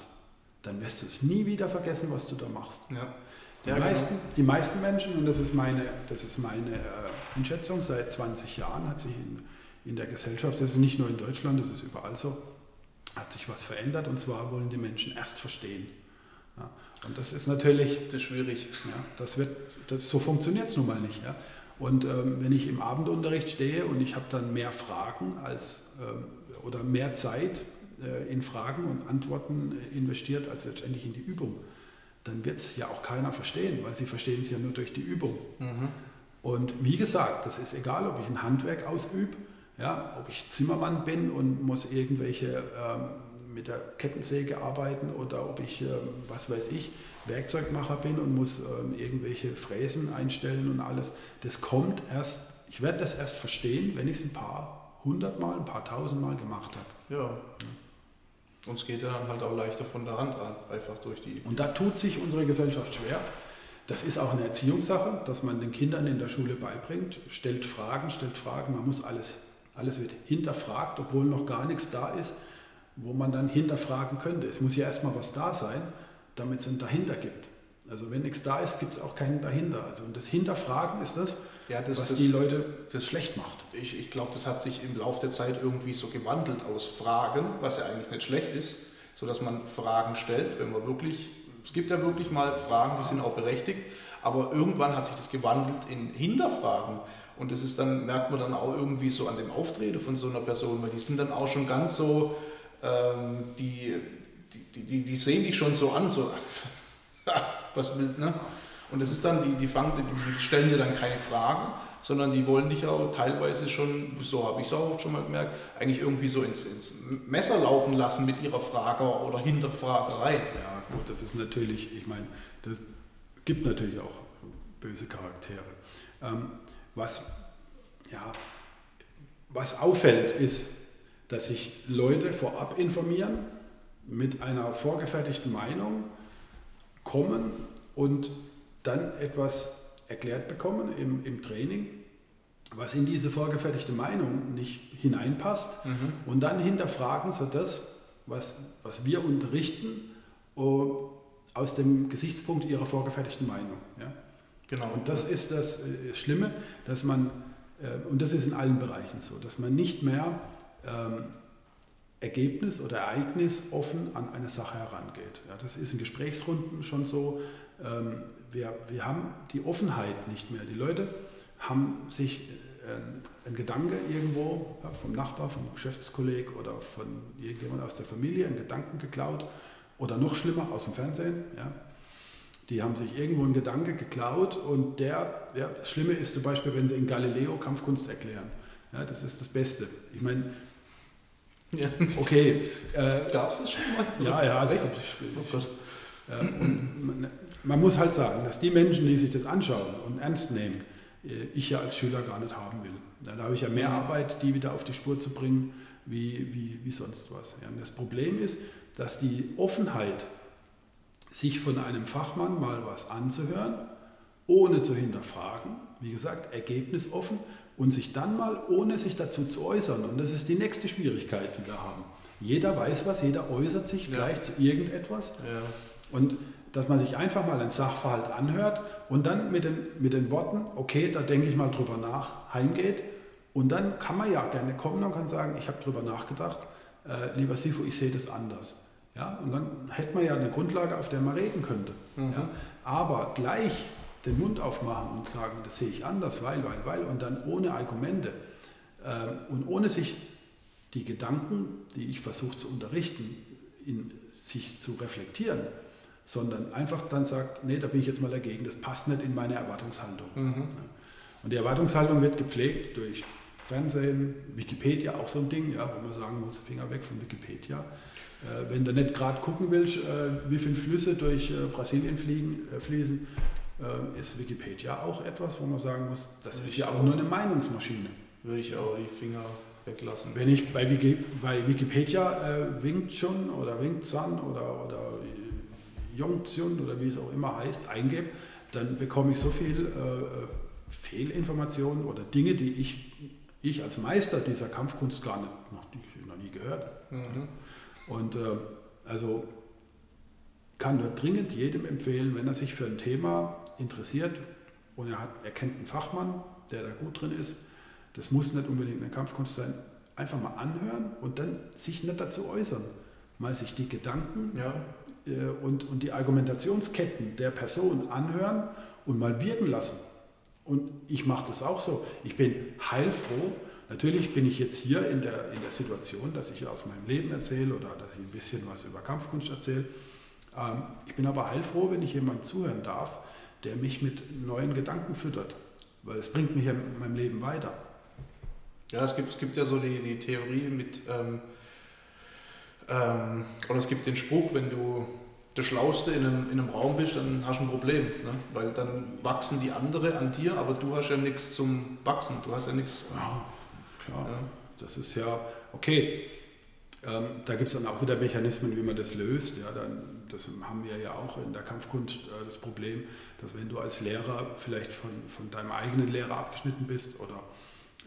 dann wirst du es nie wieder vergessen, was du da machst. Ja. Die, ja, meisten, genau. die meisten Menschen, und das ist meine, das ist meine äh, Einschätzung, seit 20 Jahren hat sich in, in der Gesellschaft, das ist nicht nur in Deutschland, das ist überall so, hat sich was verändert und zwar wollen die Menschen erst verstehen. Ja, und das ist natürlich. Das ist schwierig. Ja, das wird, das, so funktioniert es nun mal nicht. Ja. Und ähm, wenn ich im Abendunterricht stehe und ich habe dann mehr Fragen als, ähm, oder mehr Zeit äh, in Fragen und Antworten investiert als letztendlich in die Übung, dann wird es ja auch keiner verstehen, weil sie verstehen es ja nur durch die Übung. Mhm. Und wie gesagt, das ist egal, ob ich ein Handwerk ausübe ja, ob ich Zimmermann bin und muss irgendwelche ähm, mit der Kettensäge arbeiten oder ob ich, ähm, was weiß ich, Werkzeugmacher bin und muss ähm, irgendwelche Fräsen einstellen und alles. Das kommt erst, ich werde das erst verstehen, wenn ich es ein paar hundert Mal, ein paar tausend Mal gemacht habe. Ja. es geht dann halt auch leichter von der Hand an, einfach durch die. Und da tut sich unsere Gesellschaft schwer. Das ist auch eine Erziehungssache, dass man den Kindern in der Schule beibringt, stellt Fragen, stellt Fragen, man muss alles alles wird hinterfragt, obwohl noch gar nichts da ist, wo man dann hinterfragen könnte. Es muss ja erstmal was da sein, damit es ein dahinter gibt. Also wenn nichts da ist, gibt es auch keinen dahinter. Also und das Hinterfragen ist das, ja, das was das, die Leute das schlecht macht. Ich, ich glaube, das hat sich im Laufe der Zeit irgendwie so gewandelt aus Fragen, was ja eigentlich nicht schlecht ist, sodass man Fragen stellt, wenn man wirklich, es gibt ja wirklich mal Fragen, die sind auch berechtigt, aber irgendwann hat sich das gewandelt in Hinterfragen. Und das ist dann, merkt man dann auch irgendwie so an dem Auftreten von so einer Person, weil die sind dann auch schon ganz so, ähm, die, die, die, die sehen dich schon so an, so, (laughs) was will, ne? Und das ist dann, die, die, fangen, die stellen dir dann keine Fragen, sondern die wollen dich auch teilweise schon, so habe ich es auch schon mal gemerkt, eigentlich irgendwie so ins, ins Messer laufen lassen mit ihrer Frage oder Hinterfragerei. Ja, gut, das ist natürlich, ich meine, das gibt natürlich auch böse Charaktere. Ähm, was, ja, was auffällt, ist, dass sich Leute vorab informieren, mit einer vorgefertigten Meinung kommen und dann etwas erklärt bekommen im, im Training, was in diese vorgefertigte Meinung nicht hineinpasst. Mhm. Und dann hinterfragen sie das, was, was wir unterrichten, uh, aus dem Gesichtspunkt ihrer vorgefertigten Meinung. Ja? Genau. Und das ist das äh, Schlimme, dass man, äh, und das ist in allen Bereichen so, dass man nicht mehr ähm, Ergebnis oder Ereignis offen an eine Sache herangeht. Ja, das ist in Gesprächsrunden schon so. Ähm, wir, wir haben die Offenheit nicht mehr. Die Leute haben sich äh, ein Gedanke irgendwo ja, vom Nachbar, vom Geschäftskolleg oder von irgendjemand aus der Familie, einen Gedanken geklaut oder noch schlimmer aus dem Fernsehen. Ja. Die haben sich irgendwo einen Gedanke geklaut und der, ja, das Schlimme ist zum Beispiel, wenn sie in Galileo Kampfkunst erklären. Ja, das ist das Beste. Ich meine, ja. Okay. Äh, Gab es das schon mal? Ja, ja. Das, oh. Äh, man, man, muss halt sagen, dass die Menschen, die sich das anschauen und ernst nehmen, äh, ich ja als Schüler gar nicht haben will. Da habe ich ja mehr mhm. Arbeit, die wieder auf die Spur zu bringen, wie, wie, wie sonst was. Ja, das Problem ist, dass die Offenheit, sich von einem Fachmann mal was anzuhören, ohne zu hinterfragen, wie gesagt, ergebnisoffen, und sich dann mal, ohne sich dazu zu äußern, und das ist die nächste Schwierigkeit, die wir haben. Jeder weiß was, jeder äußert sich ja. gleich zu irgendetwas. Ja. Und dass man sich einfach mal einen Sachverhalt anhört und dann mit den, mit den Worten, okay, da denke ich mal drüber nach, heimgeht. Und dann kann man ja gerne kommen und kann sagen, ich habe drüber nachgedacht, äh, lieber Sifu, ich sehe das anders. Ja, und dann hätte man ja eine Grundlage, auf der man reden könnte. Mhm. Ja, aber gleich den Mund aufmachen und sagen, das sehe ich anders, weil, weil, weil, und dann ohne Argumente äh, und ohne sich die Gedanken, die ich versuche zu unterrichten, in sich zu reflektieren, sondern einfach dann sagt, nee, da bin ich jetzt mal dagegen, das passt nicht in meine Erwartungshaltung. Mhm. Und die Erwartungshaltung wird gepflegt durch Fernsehen, Wikipedia auch so ein Ding, ja, wo man sagen muss, Finger weg von Wikipedia. Äh, wenn du nicht gerade gucken willst, äh, wie viele Flüsse durch äh, Brasilien fliegen, fließen, ist Wikipedia auch etwas, wo man sagen muss, das ist ja auch nur eine Meinungsmaschine. Würde ich auch die Finger weglassen. Wenn ich bei, Wiki, bei Wikipedia äh, Wing Chun oder Wing Zan oder, oder Yong Chun oder wie es auch immer heißt, eingebe, dann bekomme ich so viel äh, Fehlinformationen oder Dinge, die ich, ich als Meister dieser Kampfkunst gar nicht, noch, noch nie gehört Mhm. Und äh, also kann nur dringend jedem empfehlen, wenn er sich für ein Thema interessiert und er, hat, er kennt einen Fachmann, der da gut drin ist, das muss nicht unbedingt eine Kampfkunst sein, einfach mal anhören und dann sich nicht dazu äußern. Mal sich die Gedanken ja. äh, und, und die Argumentationsketten der Person anhören und mal wirken lassen. Und ich mache das auch so. Ich bin heilfroh. Natürlich bin ich jetzt hier in der, in der Situation, dass ich aus meinem Leben erzähle oder dass ich ein bisschen was über Kampfkunst erzähle. Ähm, ich bin aber heilfroh, wenn ich jemandem zuhören darf, der mich mit neuen Gedanken füttert, weil es bringt mich ja in meinem Leben weiter. Ja, es gibt, es gibt ja so die, die Theorie mit, ähm, ähm, oder es gibt den Spruch, wenn du der Schlauste in einem, in einem Raum bist, dann hast du ein Problem, ne? weil dann wachsen die anderen an dir, aber du hast ja nichts zum Wachsen, du hast ja nichts. Ja, klar. Ja. Das ist ja, okay, ähm, da gibt es dann auch wieder Mechanismen, wie man das löst. Ja, dann das haben wir ja auch in der Kampfkunst äh, das Problem, dass wenn du als Lehrer vielleicht von, von deinem eigenen Lehrer abgeschnitten bist oder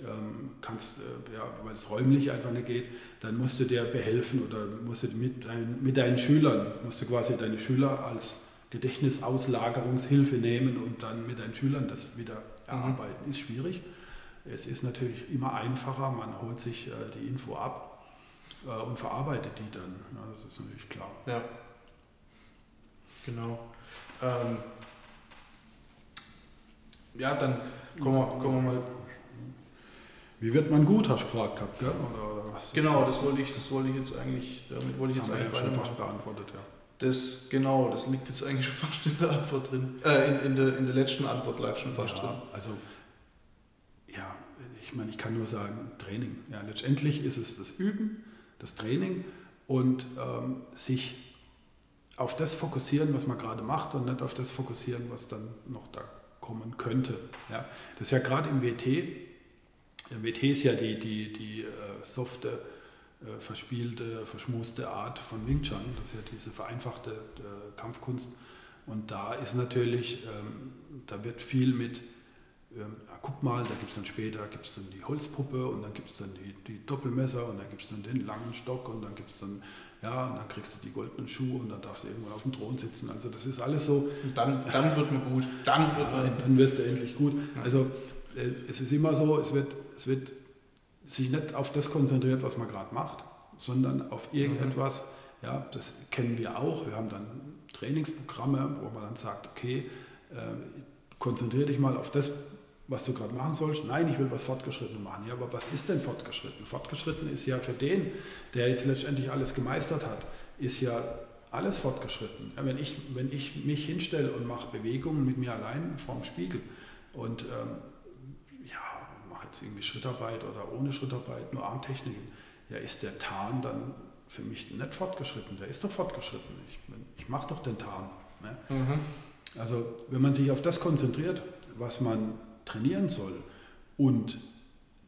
ähm, kannst, äh, ja, weil es räumlich einfach nicht geht, dann musst du dir behelfen oder musst du mit, dein, mit deinen Schülern, musst du quasi deine Schüler als Gedächtnisauslagerungshilfe nehmen und dann mit deinen Schülern das wieder erarbeiten. Mhm. Ist schwierig. Es ist natürlich immer einfacher, man holt sich äh, die Info ab äh, und verarbeitet die dann. Ja, das ist natürlich klar. Ja. Genau. Ähm, ja, dann kommen wir, kommen wir mal. Wie wird man gut, hast du gefragt gehabt, gell? Oder, oder genau, das wollte ich, das wollte ich jetzt eigentlich, damit wollte ich jetzt eigentlich schon fast beantwortet, ja. Das, genau, das liegt jetzt eigentlich schon (laughs) fast in der Antwort drin. Äh, in, in, der, in der letzten Antwort lag schon fast ja, drin. Also, ja, ich meine, ich kann nur sagen, Training. Ja, letztendlich ist es das Üben, das Training und ähm, sich auf das fokussieren, was man gerade macht und nicht auf das fokussieren, was dann noch da kommen könnte. Ja, das ist ja gerade im WT, der WT ist ja die, die, die äh, softe, äh, verspielte, verschmuste Art von Wing Chun, das ist ja diese vereinfachte äh, Kampfkunst. Und da ist natürlich, ähm, da wird viel mit ähm, guck mal, da gibt es dann später gibt's dann die Holzpuppe und dann gibt es dann die, die Doppelmesser und dann gibt es dann den langen Stock und dann gibt es dann, ja, und dann kriegst du die goldenen Schuhe und dann darfst du irgendwann auf dem Thron sitzen. Also das ist alles so. Und dann, dann wird man gut. Dann, wird man dann wirst du endlich gut. Also äh, es ist immer so, es wird, es wird sich nicht auf das konzentriert, was man gerade macht, sondern auf irgendetwas, mhm. ja, das kennen wir auch. Wir haben dann Trainingsprogramme, wo man dann sagt, okay, äh, konzentriere dich mal auf das, was du gerade machen sollst. Nein, ich will was Fortgeschritten machen. Ja, aber was ist denn fortgeschritten? Fortgeschritten ist ja für den, der jetzt letztendlich alles gemeistert hat, ist ja alles fortgeschritten. Ja, wenn, ich, wenn ich mich hinstelle und mache Bewegungen mit mir allein vorm Spiegel und ähm, ja, mache jetzt irgendwie Schrittarbeit oder ohne Schrittarbeit, nur Armtechniken, ja, ist der Tarn dann für mich nicht fortgeschritten. Der ist doch fortgeschritten. Ich, ich mache doch den Tarn. Ne? Mhm. Also wenn man sich auf das konzentriert, was man trainieren soll. Und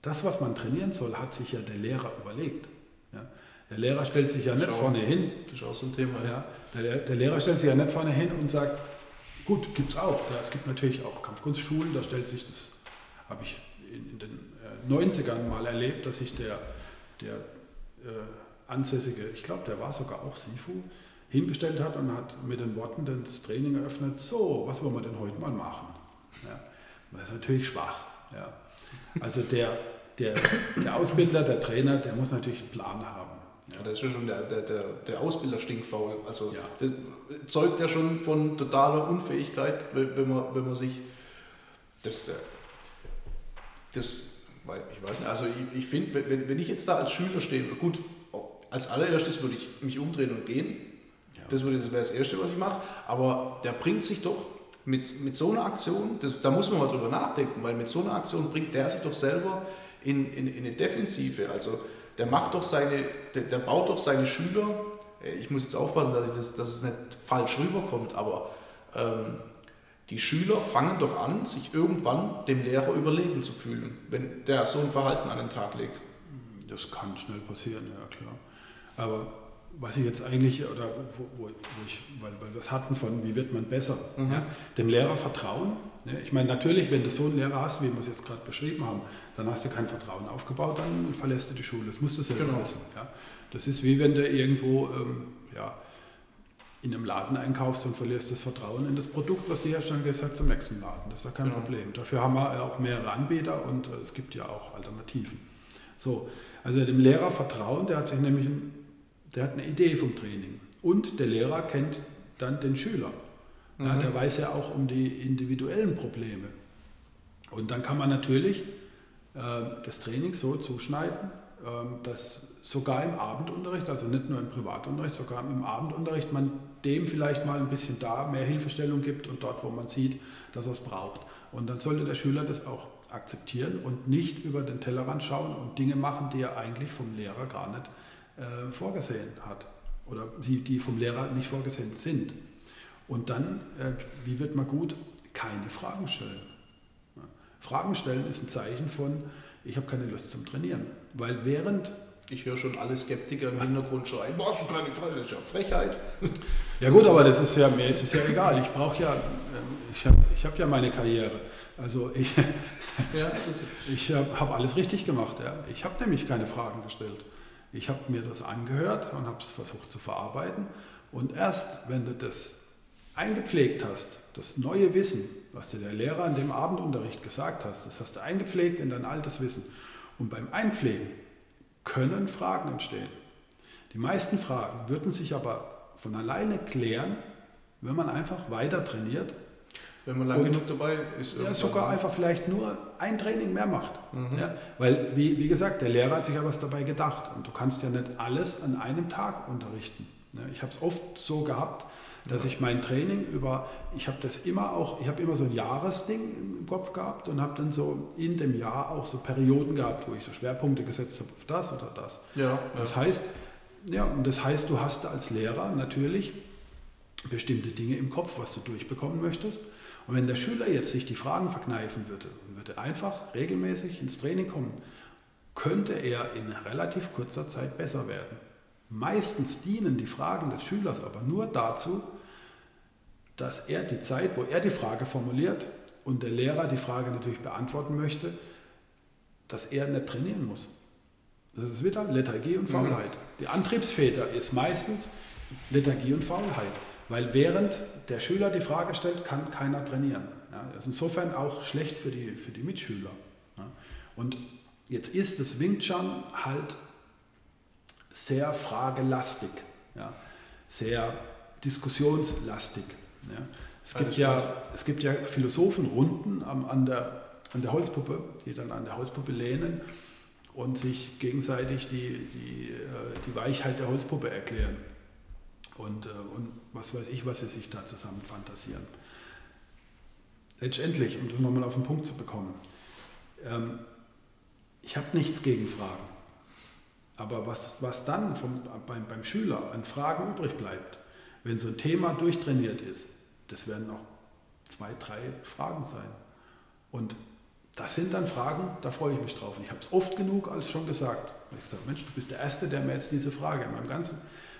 das, was man trainieren soll, hat sich ja der Lehrer überlegt. Ja? Der Lehrer stellt sich ja nicht Schau, vorne hin. Das ist auch so ein Thema. Ja. Der, der, Lehrer stellt sich ja nicht vorne hin und sagt, gut, gibt es auch. Ja, es gibt natürlich auch Kampfkunstschulen, da stellt sich, das habe ich in, in, den 90ern äh, mal erlebt, dass sich der, der äh, ansässige, ich glaube, der war sogar auch Sifu, hingestellt hat und hat mit den Worten das Training eröffnet, so, was wollen wir denn heute mal machen? Ja. Das ist natürlich schwach. Ja. Also der, der, der Ausbilder, der Trainer, der muss natürlich einen Plan haben. Ja. Das ist ja schon der, der, der, der Ausbilder stinkfaul. Also ja. zeugt ja schon von totaler Unfähigkeit, wenn man, wenn man sich das, äh, das ich weiß nicht, also ich, ich finde, wenn, wenn ich jetzt da als Schüler stehe, gut, als allererstes würde ich mich umdrehen und gehen. Ja. Das, das wäre das Erste, was ich mache. Aber der bringt sich doch mit, mit so einer Aktion, das, da muss man mal drüber nachdenken, weil mit so einer Aktion bringt der sich doch selber in, in, in eine Defensive. Also der macht doch seine, der, der, baut doch seine Schüler, äh, ich muss jetzt aufpassen, dass, ich das, dass es nicht falsch rüberkommt, aber ähm, die Schüler fangen doch an, sich irgendwann dem Lehrer überlegen zu fühlen, wenn der so ein Verhalten an den Tag legt. Das kann schnell passieren, ja klar. Aber was ich jetzt eigentlich, oder wo, wo ich, weil, weil wir es hatten von, wie wird man besser, mhm. ja, dem Lehrer vertrauen. Ja, ich meine, natürlich, wenn du so einen Lehrer hast, wie wir es jetzt gerade beschrieben haben, dann hast du kein Vertrauen aufgebaut, dann verlässt du die Schule. Das musst du selber genau. wissen. Ja. Das ist wie wenn du irgendwo ähm, ja, in einem Laden einkaufst und verlierst das Vertrauen in das Produkt, was du herstellen gehst, halt zum nächsten Laden. Das ist ja kein genau. Problem. Dafür haben wir auch mehrere Anbieter und äh, es gibt ja auch Alternativen. So, also dem Lehrer vertrauen, der hat sich nämlich ein der hat eine Idee vom Training. Und der Lehrer kennt dann den Schüler. Mhm. Ja, der weiß ja auch um die individuellen Probleme. Und dann kann man natürlich äh, das Training so zuschneiden, äh, dass sogar im Abendunterricht, also nicht nur im Privatunterricht, sogar im Abendunterricht man dem vielleicht mal ein bisschen da mehr Hilfestellung gibt und dort, wo man sieht, dass er es braucht. Und dann sollte der Schüler das auch akzeptieren und nicht über den Tellerrand schauen und Dinge machen, die er eigentlich vom Lehrer gar nicht äh, vorgesehen hat oder die, die vom Lehrer nicht vorgesehen sind. Und dann, äh, wie wird man gut? Keine Fragen stellen. Fragen stellen ist ein Zeichen von, ich habe keine Lust zum Trainieren. Weil während ich höre schon alle Skeptiker im Hintergrund schreien, boah, du keine Frage, das ist ja Frechheit. Ja gut, aber das ist ja, mir ist es ja egal. Ich brauche ja, ähm, ich habe ich hab ja meine Karriere. Also ich, ja, (laughs) ich habe alles richtig gemacht. Ja. Ich habe nämlich keine Fragen gestellt. Ich habe mir das angehört und habe es versucht zu verarbeiten. Und erst wenn du das eingepflegt hast, das neue Wissen, was dir der Lehrer in dem Abendunterricht gesagt hast, das hast du eingepflegt in dein altes Wissen. Und beim Einpflegen können Fragen entstehen. Die meisten Fragen würden sich aber von alleine klären, wenn man einfach weiter trainiert. Wenn man lange genug dabei ist. Ja, sogar einfach vielleicht nur ein Training mehr macht. Mhm. Ja, weil, wie, wie gesagt, der Lehrer hat sich ja was dabei gedacht. Und du kannst ja nicht alles an einem Tag unterrichten. Ja, ich habe es oft so gehabt, dass ja. ich mein Training über, ich habe das immer auch, ich habe immer so ein Jahresding im Kopf gehabt und habe dann so in dem Jahr auch so Perioden gehabt, wo ich so Schwerpunkte gesetzt habe auf das oder das. Ja, das heißt, ja, und das heißt, du hast als Lehrer natürlich bestimmte Dinge im Kopf, was du durchbekommen möchtest. Und wenn der Schüler jetzt sich die Fragen verkneifen würde würde einfach regelmäßig ins Training kommen, könnte er in relativ kurzer Zeit besser werden. Meistens dienen die Fragen des Schülers aber nur dazu, dass er die Zeit, wo er die Frage formuliert und der Lehrer die Frage natürlich beantworten möchte, dass er nicht trainieren muss. Das ist wieder Lethargie und mhm. Faulheit. Mhm. Die Antriebsfeder ist meistens Lethargie und Faulheit. Weil während der Schüler die Frage stellt, kann keiner trainieren. Ja, das ist insofern auch schlecht für die, für die Mitschüler. Ja. Und jetzt ist das Wing Chun halt sehr fragelastig, ja, sehr diskussionslastig. Ja. Es, gibt ja, es gibt ja Philosophenrunden an, an, der, an der Holzpuppe, die dann an der Holzpuppe lehnen und sich gegenseitig die, die, äh, die Weichheit der Holzpuppe erklären und, äh, und was weiß ich, was sie sich da zusammen fantasieren. Letztendlich, um das nochmal auf den Punkt zu bekommen, ähm, ich habe nichts gegen Fragen. Aber was, was dann vom, beim, beim Schüler an Fragen übrig bleibt, wenn so ein Thema durchtrainiert ist, das werden noch zwei, drei Fragen sein. Und das sind dann Fragen, da freue ich mich drauf. Und ich habe es oft genug als schon gesagt. Ich habe gesagt, Mensch, du bist der Erste, der mir jetzt diese Frage in meinem ganzen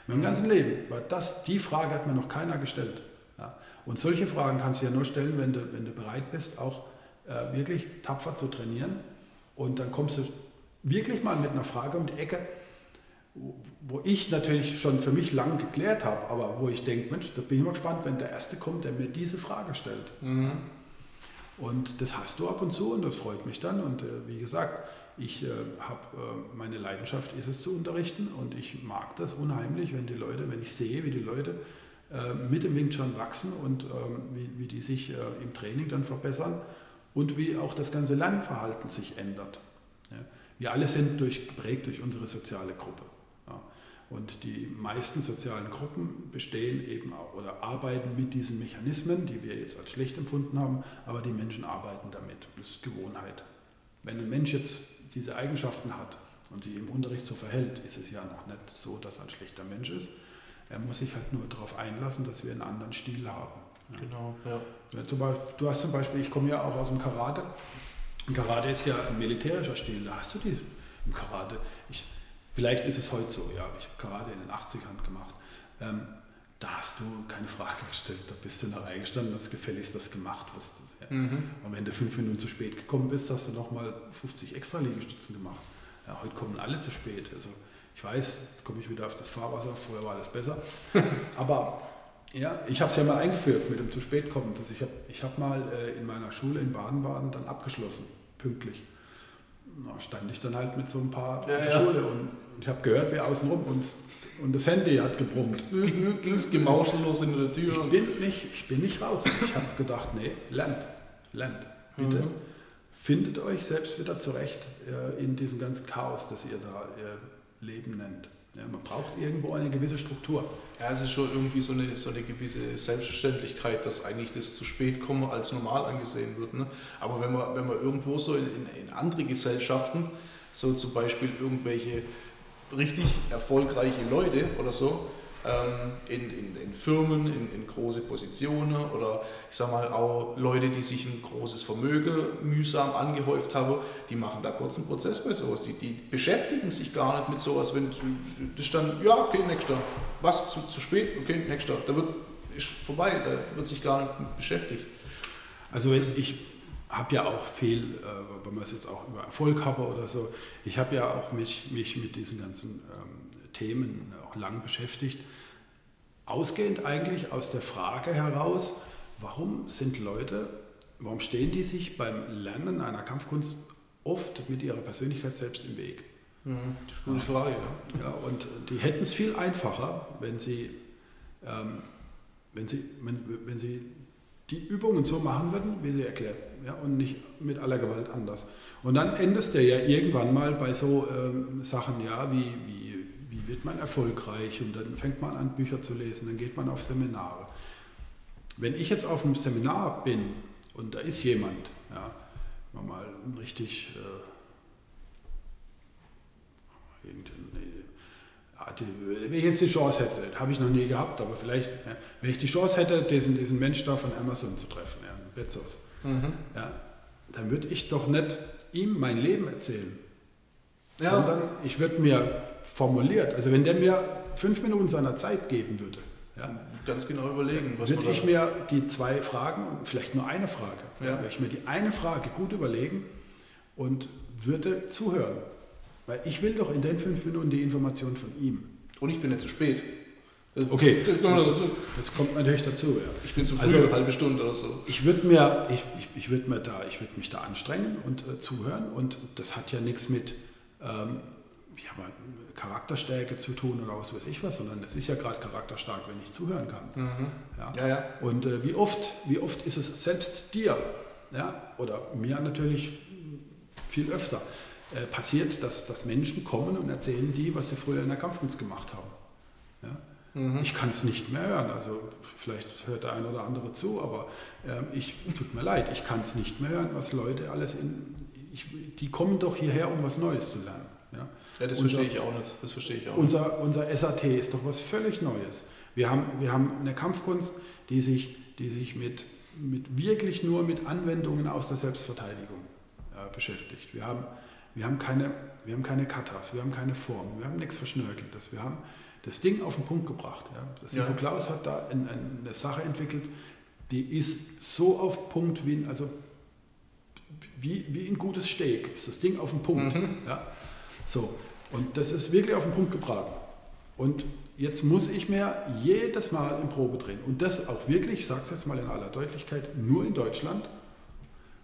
in meinem ganzen Leben. Weil das, die Frage hat mir noch keiner gestellt. Und solche Fragen kannst du ja nur stellen, wenn du, wenn du bereit bist, auch äh, wirklich tapfer zu trainieren. Und dann kommst du wirklich mal mit einer Frage um die Ecke, wo ich natürlich schon für mich lang geklärt habe, aber wo ich denke, Mensch, da bin ich mal gespannt, wenn der Erste kommt, der mir diese Frage stellt. Mhm. Und das hast du ab und zu und das freut mich dann. Und äh, wie gesagt, ich äh, habe äh, meine Leidenschaft ist es zu unterrichten und ich mag das unheimlich, wenn die Leute, wenn ich sehe, wie die Leute mit dem Wing Chun wachsen und ähm, wie, wie die sich äh, im Training dann verbessern und wie auch das ganze Lernverhalten sich ändert. Wir alle sind durch, geprägt durch unsere soziale Gruppe. Und die meisten sozialen Gruppen bestehen eben oder arbeiten mit diesen Mechanismen, die wir jetzt als schlecht empfunden haben, aber die Menschen arbeiten damit. Das ist Gewohnheit. Wenn ein Mensch jetzt diese Eigenschaften hat und sich im Unterricht so verhält, ist es ja noch nicht so, dass er ein schlechter Mensch ist. Er muss sich halt nur darauf einlassen, dass wir einen anderen Stil haben. Ja. Genau, ja. Du hast zum Beispiel, ich komme ja auch aus dem Karate. Karate ist ja ein militärischer Stil. Da hast du die im Karate. Ich, vielleicht ist es heute so, ja, ich habe Karate in den 80ern gemacht. Ähm, da hast du keine Frage (laughs) gestellt. Da bist du in der Reihe gestanden, hast gefälligst das gemacht. Was, ja. mhm. Und wenn du fünf Minuten zu spät gekommen bist, hast du nochmal 50 extra Liegestützen gemacht. Ja, heute kommen alle zu spät. Also ich weiß, jetzt komme ich wieder auf das Fahrwasser, vorher war alles besser. (laughs) Aber ja, ich habe es ja mal eingeführt mit dem zu spät kommen. Ich habe ich hab mal äh, in meiner Schule in Baden-Baden dann abgeschlossen, pünktlich. Da stand ich dann halt mit so ein paar ja, in der ja. Schule und ich habe gehört, wie außenrum und, und das Handy hat gebrummt. Ging es gemauschellos in der Tür? Ich bin nicht, ich bin nicht raus. Ich habe gedacht, nee, lernt, lernt, bitte. Mhm. Findet euch selbst wieder zurecht äh, in diesem ganzen Chaos, das ihr da äh, Leben nennt. Ja, man braucht irgendwo eine gewisse Struktur. Ja, es ist schon irgendwie so eine, so eine gewisse Selbstverständlichkeit, dass eigentlich das zu spät kommen als normal angesehen wird. Ne? Aber wenn man, wenn man irgendwo so in, in, in andere Gesellschaften, so zum Beispiel irgendwelche richtig erfolgreiche Leute oder so in, in, in, Firmen, in, in, große Positionen oder ich sag mal auch Leute, die sich ein großes Vermögen mühsam angehäuft haben, die machen da kurz einen Prozess bei sowas. Die, die beschäftigen sich gar nicht mit sowas, wenn das dann, ja, okay, nächster. Was, zu, zu spät? Okay, nächster. Da wird, ist vorbei, da wird sich gar nicht beschäftigt. Also wenn ich habe ja auch viel, äh, wenn man es jetzt auch über Erfolg habe oder so, ich habe ja auch mich, mich mit diesen ganzen ähm, Themen auch lang beschäftigt, ausgehend eigentlich aus der Frage heraus, warum sind Leute, warum stehen die sich beim Lernen einer Kampfkunst oft mit ihrer Persönlichkeit selbst im Weg? Mhm, das ist eine gute Frage, ja. ja und die hätten es viel einfacher, wenn sie, ähm, wenn, sie, wenn, wenn sie die Übungen so machen würden, wie sie erklärt, ja, und nicht mit aller Gewalt anders. Und dann endest du ja irgendwann mal bei so ähm, Sachen, ja, wie, wie, wie wird man erfolgreich und dann fängt man an, Bücher zu lesen, dann geht man auf Seminare. Wenn ich jetzt auf einem Seminar bin und da ist jemand, ja, mal ein richtig äh, wenn ich jetzt die Chance hätte, habe ich noch nie gehabt, aber vielleicht, ja, wenn ich die Chance hätte, diesen, diesen Mensch da von Amazon zu treffen, ja, Bezos, mhm. ja, dann würde ich doch nicht ihm mein Leben erzählen, ja. sondern ich würde mir formuliert, also wenn der mir fünf Minuten seiner Zeit geben würde, ja, ganz genau überlegen, was würde ich mir die zwei Fragen und vielleicht nur eine Frage, ja. würde ich mir die eine Frage gut überlegen und würde zuhören. Weil ich will doch in den fünf Minuten die Information von ihm. Und ich bin nicht zu spät. Okay, (laughs) das kommt, dazu. das kommt natürlich dazu. Ja. Ich bin zu früh, also, eine halbe Stunde oder so. Ich würde mir, ich, ich, ich würd mir da, ich würde mich da anstrengen und äh, zuhören und das hat ja nichts mit ähm, ja, Charakterstärke zu tun oder was weiß ich was, sondern es ist ja gerade charakterstark, wenn ich zuhören kann. Mhm. Ja. Ja, ja. Und äh, wie oft, wie oft ist es selbst dir, ja, oder mir natürlich viel öfter, äh, passiert, dass, dass Menschen kommen und erzählen die, was sie früher in der Kampfkunst gemacht haben. Ja? Mhm. Ich kann es nicht mehr hören. Also vielleicht hört der eine oder andere zu, aber äh, ich tut mir leid, ich kann es nicht mehr hören, was Leute alles in. Ich, die kommen doch hierher, um was Neues zu lernen. Ja, ja das unser, verstehe ich auch nicht. Das verstehe ich auch unser, unser SAT ist doch was völlig Neues. Wir haben, wir haben eine Kampfkunst, die sich, die sich mit, mit wirklich nur mit Anwendungen aus der Selbstverteidigung äh, beschäftigt. Wir haben wir haben keine, wir haben keine Katas, wir haben keine Formen, wir haben nichts Verschnörkeltes. Wir haben das Ding auf den Punkt gebracht. Ja. Das ja. Klaus hat da eine, eine Sache entwickelt, die ist so auf Punkt wie, also wie, wie ein gutes Steak, ist das Ding auf den Punkt. Mhm. Ja. So, und das ist wirklich auf den Punkt gebraten. Und jetzt muss ich mir jedes Mal im Probe drehen. Und das auch wirklich, ich sage es jetzt mal in aller Deutlichkeit, nur in Deutschland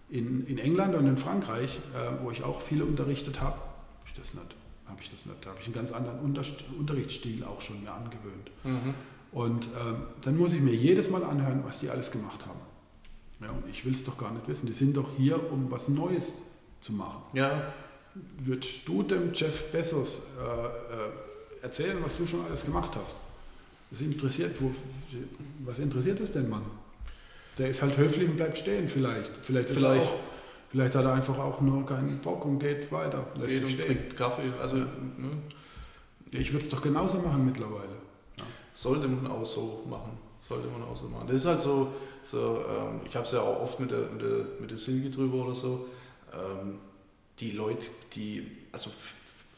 in, in England und in Frankreich, äh, wo ich auch viele unterrichtet habe, habe ich das nicht. Habe ich das nicht. Da habe ich einen ganz anderen Unterrichtsstil auch schon mir angewöhnt. Mhm. Und ähm, dann muss ich mir jedes Mal anhören, was die alles gemacht haben. Ja, und ich will es doch gar nicht wissen. Die sind doch hier, um was Neues zu machen. Ja. Würdest du dem Jeff Bezos äh, äh, erzählen, was du schon alles gemacht hast? Das interessiert, wo, was interessiert es denn, Mann? der ist halt höflich und bleibt stehen vielleicht. Vielleicht, vielleicht. Auch, vielleicht hat er einfach auch nur keinen Bock und geht weiter. Lässt geht und stehen. trinkt Kaffee. Also, ne? Ich würde es doch genauso machen mittlerweile. Ja. Sollte man auch so machen. Sollte man auch so machen. Das ist halt so, so ähm, ich habe es ja auch oft mit der, mit der, mit der Silke drüber oder so. Ähm, die Leute, die, also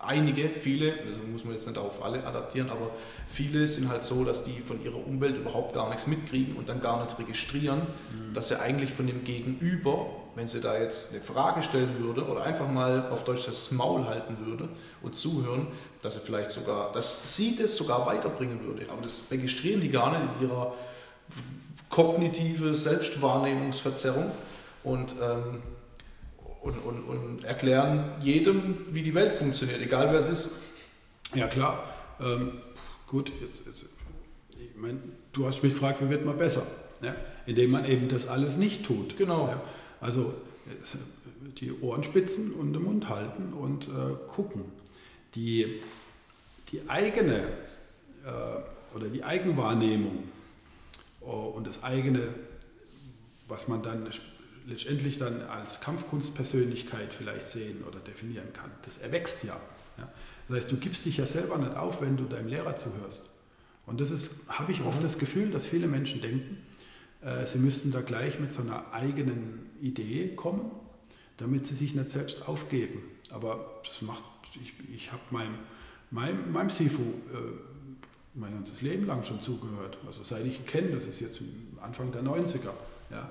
einige, viele, also muss man jetzt nicht auf alle adaptieren, aber viele sind halt so, dass die von ihrer Umwelt überhaupt gar nichts mitkriegen und dann gar nicht registrieren, mhm. dass sie eigentlich von dem Gegenüber, wenn sie da jetzt eine Frage stellen würde oder einfach mal auf Deutsch das Maul halten würde und zuhören, dass sie vielleicht sogar, dass sie das sogar weiterbringen würde. Aber das registrieren die gar nicht in ihrer kognitive Selbstwahrnehmungsverzerrung und ähm, und, und, und erklären jedem, wie die Welt funktioniert, egal wer es ist. Ja, klar. Ähm, gut, jetzt, jetzt, ich mein, du hast mich gefragt, wie wird man besser? Ja? Indem man eben das alles nicht tut. Genau. Ja? Also die Ohren spitzen und den Mund halten und äh, gucken. Die, die eigene äh, oder die Eigenwahrnehmung äh, und das eigene, was man dann letztendlich dann als Kampfkunstpersönlichkeit vielleicht sehen oder definieren kann. Das erwächst ja. ja. Das heißt, du gibst dich ja selber nicht auf, wenn du deinem Lehrer zuhörst. Und das ist, habe ich oft mhm. das Gefühl, dass viele Menschen denken, äh, sie müssten da gleich mit so einer eigenen Idee kommen, damit sie sich nicht selbst aufgeben. Aber das macht, ich, ich habe meinem, meinem, meinem Sifu äh, mein ganzes Leben lang schon zugehört. Also seit ich ihn kenne, das ist jetzt Anfang der 90er. Ja.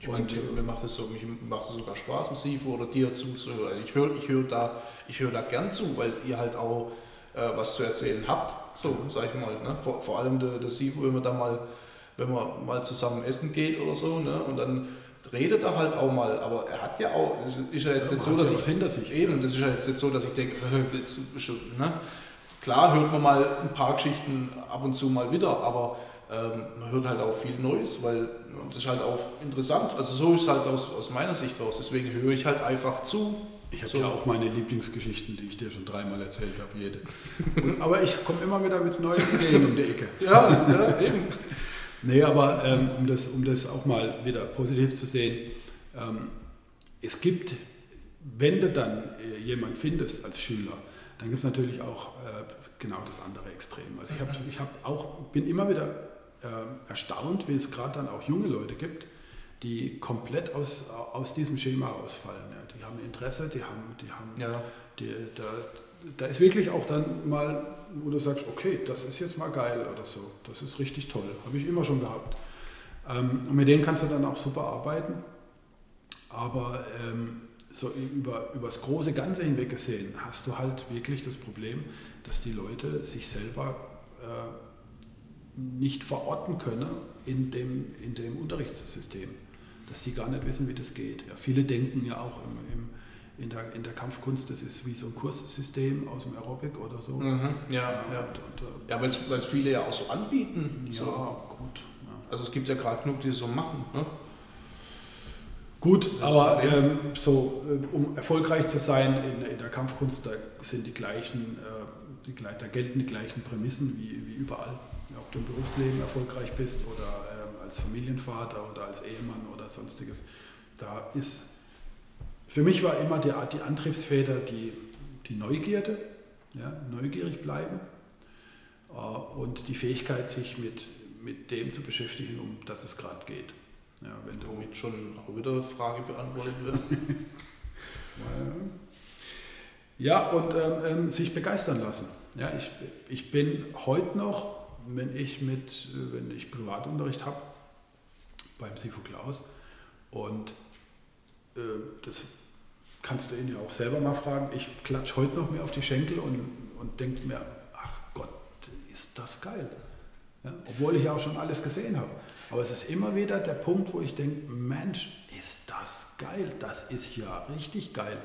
Ich meine, mir macht es so, mich macht es sogar Spaß, massiv oder dir zuzuhören. Ich höre ich hör da, hör da gern zu, weil ihr halt auch äh, was zu erzählen habt. so sag ich mal. Ne? Vor, vor allem der, der Sivo, wenn man da mal, wenn man mal zusammen essen geht oder so, ne? und dann redet er halt auch mal, aber er hat ja auch, es ist ja jetzt ja, nicht so, dass ich, hinter sich. eben, das ist ja jetzt nicht so, dass ich denke, jetzt, (laughs) ne? klar hört man mal ein paar Geschichten ab und zu mal wieder, aber ähm, man hört halt auch viel Neues, weil das ist halt auch interessant. Also so ist es halt aus, aus meiner Sicht aus. Deswegen höre ich halt einfach zu. Ich habe so. ja auch meine Lieblingsgeschichten, die ich dir schon dreimal erzählt habe, jede. Und, aber ich komme immer wieder mit neuen Ideen um die Ecke. (laughs) ja, ja, eben. (laughs) Nee, aber ähm, um, das, um das auch mal wieder positiv zu sehen, ähm, es gibt, wenn du dann äh, jemand findest als Schüler, dann gibt es natürlich auch äh, genau das andere Extrem. Also ich, hab, ich hab auch, bin immer wieder erstaunt, wie es gerade dann auch junge Leute gibt, die komplett aus, aus diesem Schema ausfallen. Ja. Die haben Interesse, die haben, die haben, ja. die, da, da ist wirklich auch dann mal, wo du sagst, okay, das ist jetzt mal geil oder so, das ist richtig toll, habe ich immer schon gehabt. Ähm, und mit denen kannst du dann auch super arbeiten, aber ähm, so über, über das große Ganze hinweg gesehen hast du halt wirklich das Problem, dass die Leute sich selber äh, nicht verorten können in dem, in dem Unterrichtssystem, dass sie gar nicht wissen, wie das geht. Ja, viele denken ja auch im, im in der, in der Kampfkunst, das ist wie so ein Kurssystem aus dem Aerobic oder so. Mhm, ja, ja. ja. Und, und, äh, ja weil es viele ja auch so anbieten. Ja, so. gut. Ja. Also es gibt ja gerade genug, die es so machen. Ne? Gut, aber ähm, so, äh, um erfolgreich zu sein in, in, der Kampfkunst, da sind die gleichen, äh, die, da gelten die gleichen Prämissen wie, wie überall. Ob du im Berufsleben erfolgreich bist oder ähm, als Familienvater oder als Ehemann oder sonstiges. Da ist für mich war immer die, die Antriebsfeder die, die Neugierde, ja, neugierig bleiben äh, und die Fähigkeit, sich mit, mit dem zu beschäftigen, um das es gerade geht. Ja, wenn Womit schon auch wieder eine Frage beantwortet wird. (laughs) ja, und ähm, ähm, sich begeistern lassen. Ja, ich, ich bin heute noch, wenn ich, mit, wenn ich Privatunterricht habe, beim Sifu Klaus und äh, das kannst du ihn ja auch selber mal fragen. Ich klatsche heute noch mehr auf die Schenkel und, und denke mir, ach Gott, ist das geil. Ja, obwohl ich ja auch schon alles gesehen habe. Aber es ist immer wieder der Punkt, wo ich denke, Mensch, ist das geil. Das ist ja richtig geil.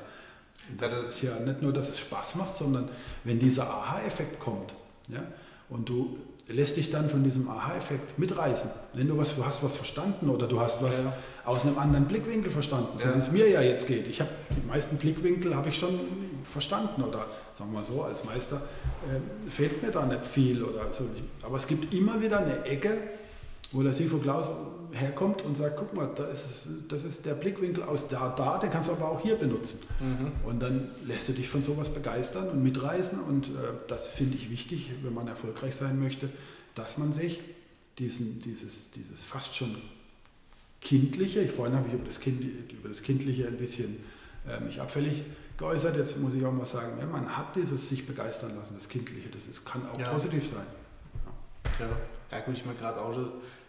Das ist ja nicht nur, dass es Spaß macht, sondern wenn dieser Aha-Effekt kommt ja, und du lässt dich dann von diesem Aha-Effekt mitreißen. Wenn du was, du hast was verstanden oder du hast was ja. aus einem anderen Blickwinkel verstanden, so ja. wie es mir ja jetzt geht. Ich habe die meisten Blickwinkel habe ich schon verstanden oder sagen wir mal so, als Meister äh, fehlt mir da nicht viel oder so. Aber es gibt immer wieder eine Ecke, wo der Sifo Klaus herkommt und sagt, guck mal, da ist, das ist der Blickwinkel aus da, da, den kannst du aber auch hier benutzen. Mhm. Und dann lässt du dich von sowas begeistern und mitreißen und äh, das finde ich wichtig, wenn man erfolgreich sein möchte, dass man sich diesen, dieses, dieses fast schon kindliche, ich vorhin habe ich über das, kind, über das Kindliche ein bisschen äh, mich abfällig geäußert, jetzt muss ich auch mal sagen, ja, man hat dieses sich begeistern lassen, das Kindliche, das ist, kann auch ja. positiv sein. Ja. ja. ja gut, ich meine gerade auch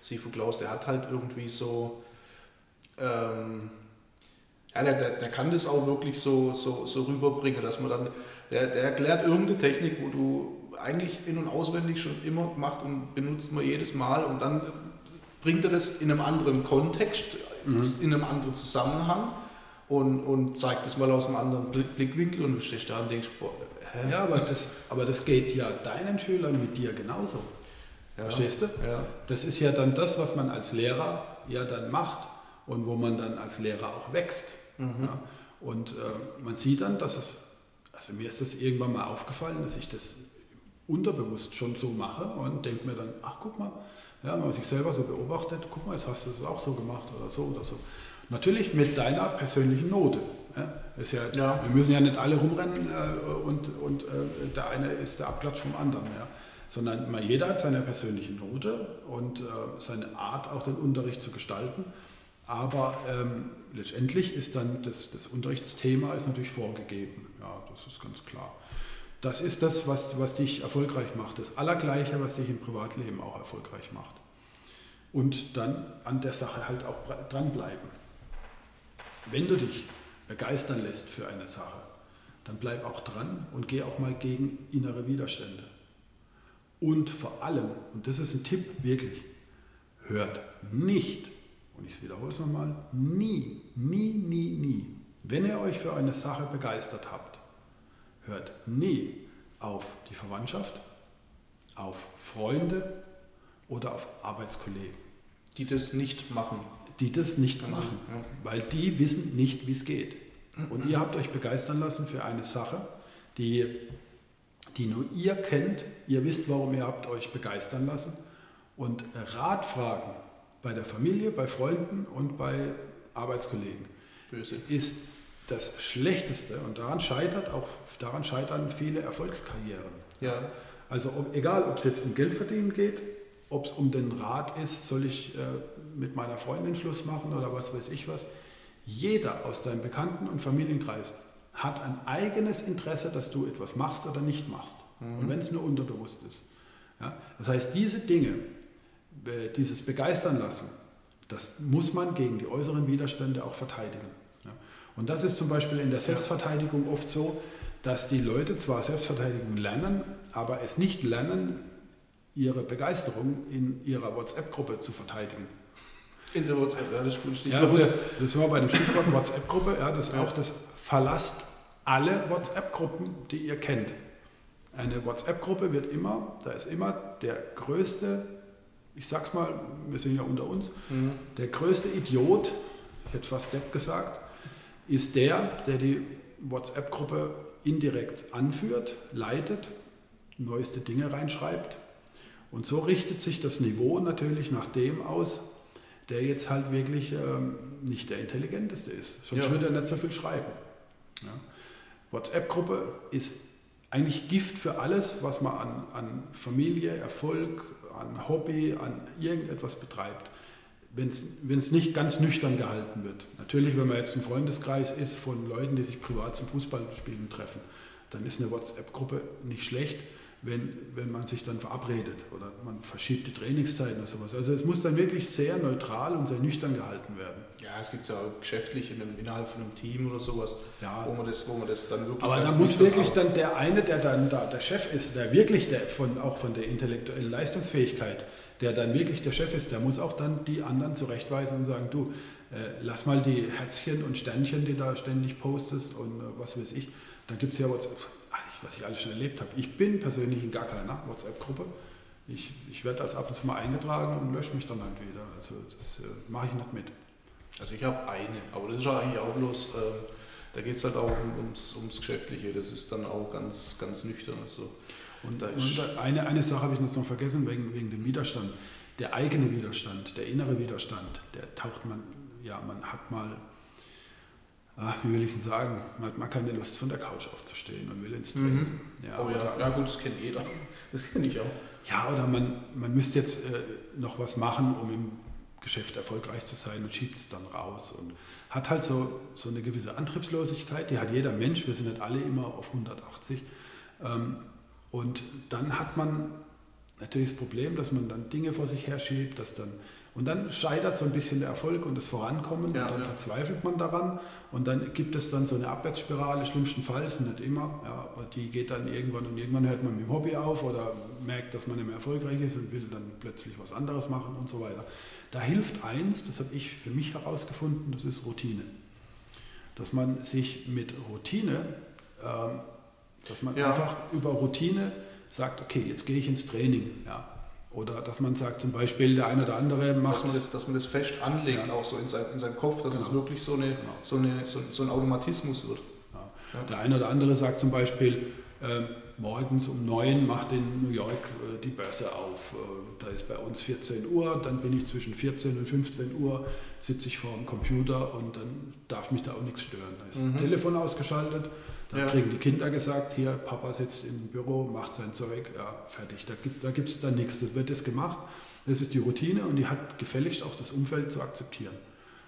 Sifu Klaus, der hat halt irgendwie so, ähm, ja, der, der, der, kann das auch wirklich so, so, so rüberbringen, dass man dann, der, der erklärt irgendeine Technik, wo du eigentlich in- und auswendig schon immer gemacht und benutzt man jedes Mal und dann bringt er das in einem anderen Kontext, mhm. in einem anderen Zusammenhang und, und zeigt es mal aus einem anderen Blickwinkel und du stehst da und denkst, boah, hä? Ja, aber das, aber das geht ja deinen Schülern mit dir genauso. Ja. Verstehst du? Ja. Das ist ja dann das, was man als Lehrer ja dann macht und wo man dann als Lehrer auch wächst. Mhm. Ja? Und äh, man sieht dann, dass es, also mir ist das irgendwann mal aufgefallen, dass ich das unterbewusst schon so mache und denke mir dann, ach guck mal, ja, wenn man sich selber so beobachtet, guck mal, jetzt hast du es auch so gemacht oder so oder so. Natürlich mit deiner persönlichen Note. Ja, ist ja jetzt, ja. Wir müssen ja nicht alle rumrennen äh, und, und äh, der eine ist der Abklatsch vom anderen. Ja sondern mal jeder hat seine persönliche Note und äh, seine Art, auch den Unterricht zu gestalten. Aber ähm, letztendlich ist dann das, das Unterrichtsthema ist natürlich vorgegeben. Ja, das ist ganz klar. Das ist das, was, was dich erfolgreich macht. Das Allergleiche, was dich im Privatleben auch erfolgreich macht. Und dann an der Sache halt auch dranbleiben. Wenn du dich begeistern lässt für eine Sache, dann bleib auch dran und geh auch mal gegen innere Widerstände. Und vor allem, und das ist ein Tipp wirklich, hört nicht, und ich wiederhole es nochmal, nie, nie, nie, nie, wenn ihr euch für eine Sache begeistert habt, hört nie auf die Verwandtschaft, auf Freunde oder auf Arbeitskollegen. Die das nicht machen. Die das nicht also, machen, ja. weil die wissen nicht, wie es geht. Und ihr habt euch begeistern lassen für eine Sache, die, die nur ihr kennt. Ihr wisst, warum ihr habt euch begeistern lassen. Und Ratfragen bei der Familie, bei Freunden und bei Arbeitskollegen Böse. ist das Schlechteste. Und daran scheitert auch daran scheitern viele Erfolgskarrieren. Ja. Also ob, egal, ob es jetzt um Geld verdienen geht, ob es um den Rat ist, soll ich äh, mit meiner Freundin Schluss machen oder was weiß ich was. Jeder aus deinem Bekannten- und Familienkreis hat ein eigenes Interesse, dass du etwas machst oder nicht machst. Mhm. Und wenn es nur unterbewusst ist. Ja? Das heißt, diese Dinge, dieses Begeistern lassen, das muss man gegen die äußeren Widerstände auch verteidigen. Ja? Und das ist zum Beispiel in der Selbstverteidigung oft so, dass die Leute zwar Selbstverteidigung lernen, aber es nicht lernen, ihre Begeisterung in ihrer WhatsApp-Gruppe zu verteidigen. In der WhatsApp, ja, das ist gut. Ja, gut, das war bei dem Stichwort WhatsApp-Gruppe, ja, das ja. auch das verlasst alle WhatsApp-Gruppen, die ihr kennt. Eine WhatsApp-Gruppe wird immer, da ist immer der größte, ich sag's mal, wir sind ja unter uns, mhm. der größte Idiot, ich hätte fast Depp gesagt, ist der, der die WhatsApp-Gruppe indirekt anführt, leitet, neueste Dinge reinschreibt. Und so richtet sich das Niveau natürlich nach dem aus, der jetzt halt wirklich ähm, nicht der Intelligenteste ist. Sonst ja. würde er nicht so viel schreiben. Ja. WhatsApp-Gruppe ist eigentlich Gift für alles, was man an, an Familie, Erfolg, an Hobby, an irgendetwas betreibt, wenn es nicht ganz nüchtern gehalten wird. Natürlich, wenn man jetzt ein Freundeskreis ist von Leuten, die sich privat zum Fußballspielen treffen, dann ist eine WhatsApp-Gruppe nicht schlecht wenn, wenn man sich dann verabredet oder man verschiebt die Trainingszeiten oder sowas. Also es muss dann wirklich sehr neutral und sehr nüchtern gehalten werden. Ja, es gibt ja auch geschäftlich in einem, innerhalb von einem Team oder sowas, ja. wo, man das, wo man das dann wirklich. Aber da muss wirklich dann der eine, der dann da der Chef ist, der wirklich der von, auch von der intellektuellen Leistungsfähigkeit, der dann wirklich der Chef ist, der muss auch dann die anderen zurechtweisen und sagen, du, äh, lass mal die Herzchen und Sternchen, die da ständig postest und äh, was weiß ich. Da gibt es ja WhatsApp was ich alles schon erlebt habe. Ich bin persönlich in gar keiner WhatsApp-Gruppe. Ich, ich werde als ab und zu mal eingetragen und lösche mich dann halt wieder. Also das äh, mache ich nicht mit. Also ich habe eine, aber das ist ja eigentlich auch bloß, äh, da geht es halt auch um, ums, ums Geschäftliche, das ist dann auch ganz, ganz nüchtern. Also. Und, und eine, eine Sache habe ich noch vergessen wegen, wegen dem Widerstand. Der eigene Widerstand, der innere Widerstand, der taucht man, ja, man hat mal ach, wie will ich es sagen, man hat mal keine Lust von der Couch aufzustehen und will ins Training. Mhm. Ja, oh ja. ja, gut, das kennt jeder. Das kenne ich auch. Ja, oder man, man müsste jetzt äh, noch was machen, um im Geschäft erfolgreich zu sein und schiebt es dann raus und hat halt so, so eine gewisse Antriebslosigkeit, die hat jeder Mensch, wir sind nicht alle immer auf 180. Ähm, und dann hat man natürlich das Problem, dass man dann Dinge vor sich her schiebt, dass dann und dann scheitert so ein bisschen der Erfolg und das Vorankommen ja, und dann ja. verzweifelt man daran und dann gibt es dann so eine Abwärtsspirale, schlimmstenfalls, nicht immer, ja, die geht dann irgendwann und irgendwann hört man mit dem Hobby auf oder merkt, dass man nicht mehr erfolgreich ist und will dann plötzlich was anderes machen und so weiter. Da hilft eins, das habe ich für mich herausgefunden, das ist Routine. Dass man sich mit Routine, ähm, dass man einfach über Routine sagt, okay, jetzt gehe ich ins Training. Ja, oder dass man sagt, zum Beispiel der eine oder andere macht. Dass man das, dass man das fest anlegt, ja. auch so in, sein, in seinem Kopf, dass genau. es wirklich so, eine, genau. so, eine, so, so, ein Automatismus wird. Ja. Der eine oder andere sagt zum Beispiel, äh, morgens um 9 macht in New York äh, die Börse auf. Äh, da ist bei uns 14 Uhr, dann bin ich zwischen 14 und 15 Uhr, sitze ich vor dem Computer und dann darf mich da auch nichts stören. Da ist mhm. das Telefon ausgeschaltet dann ja. kriegen die Kinder gesagt, hier, Papa sitzt im Büro, macht sein Zeug, ja, fertig. Da gibt es da gibt's dann nichts. Das wird das gemacht. Das ist die Routine und die hat gefälligst auch das Umfeld zu akzeptieren.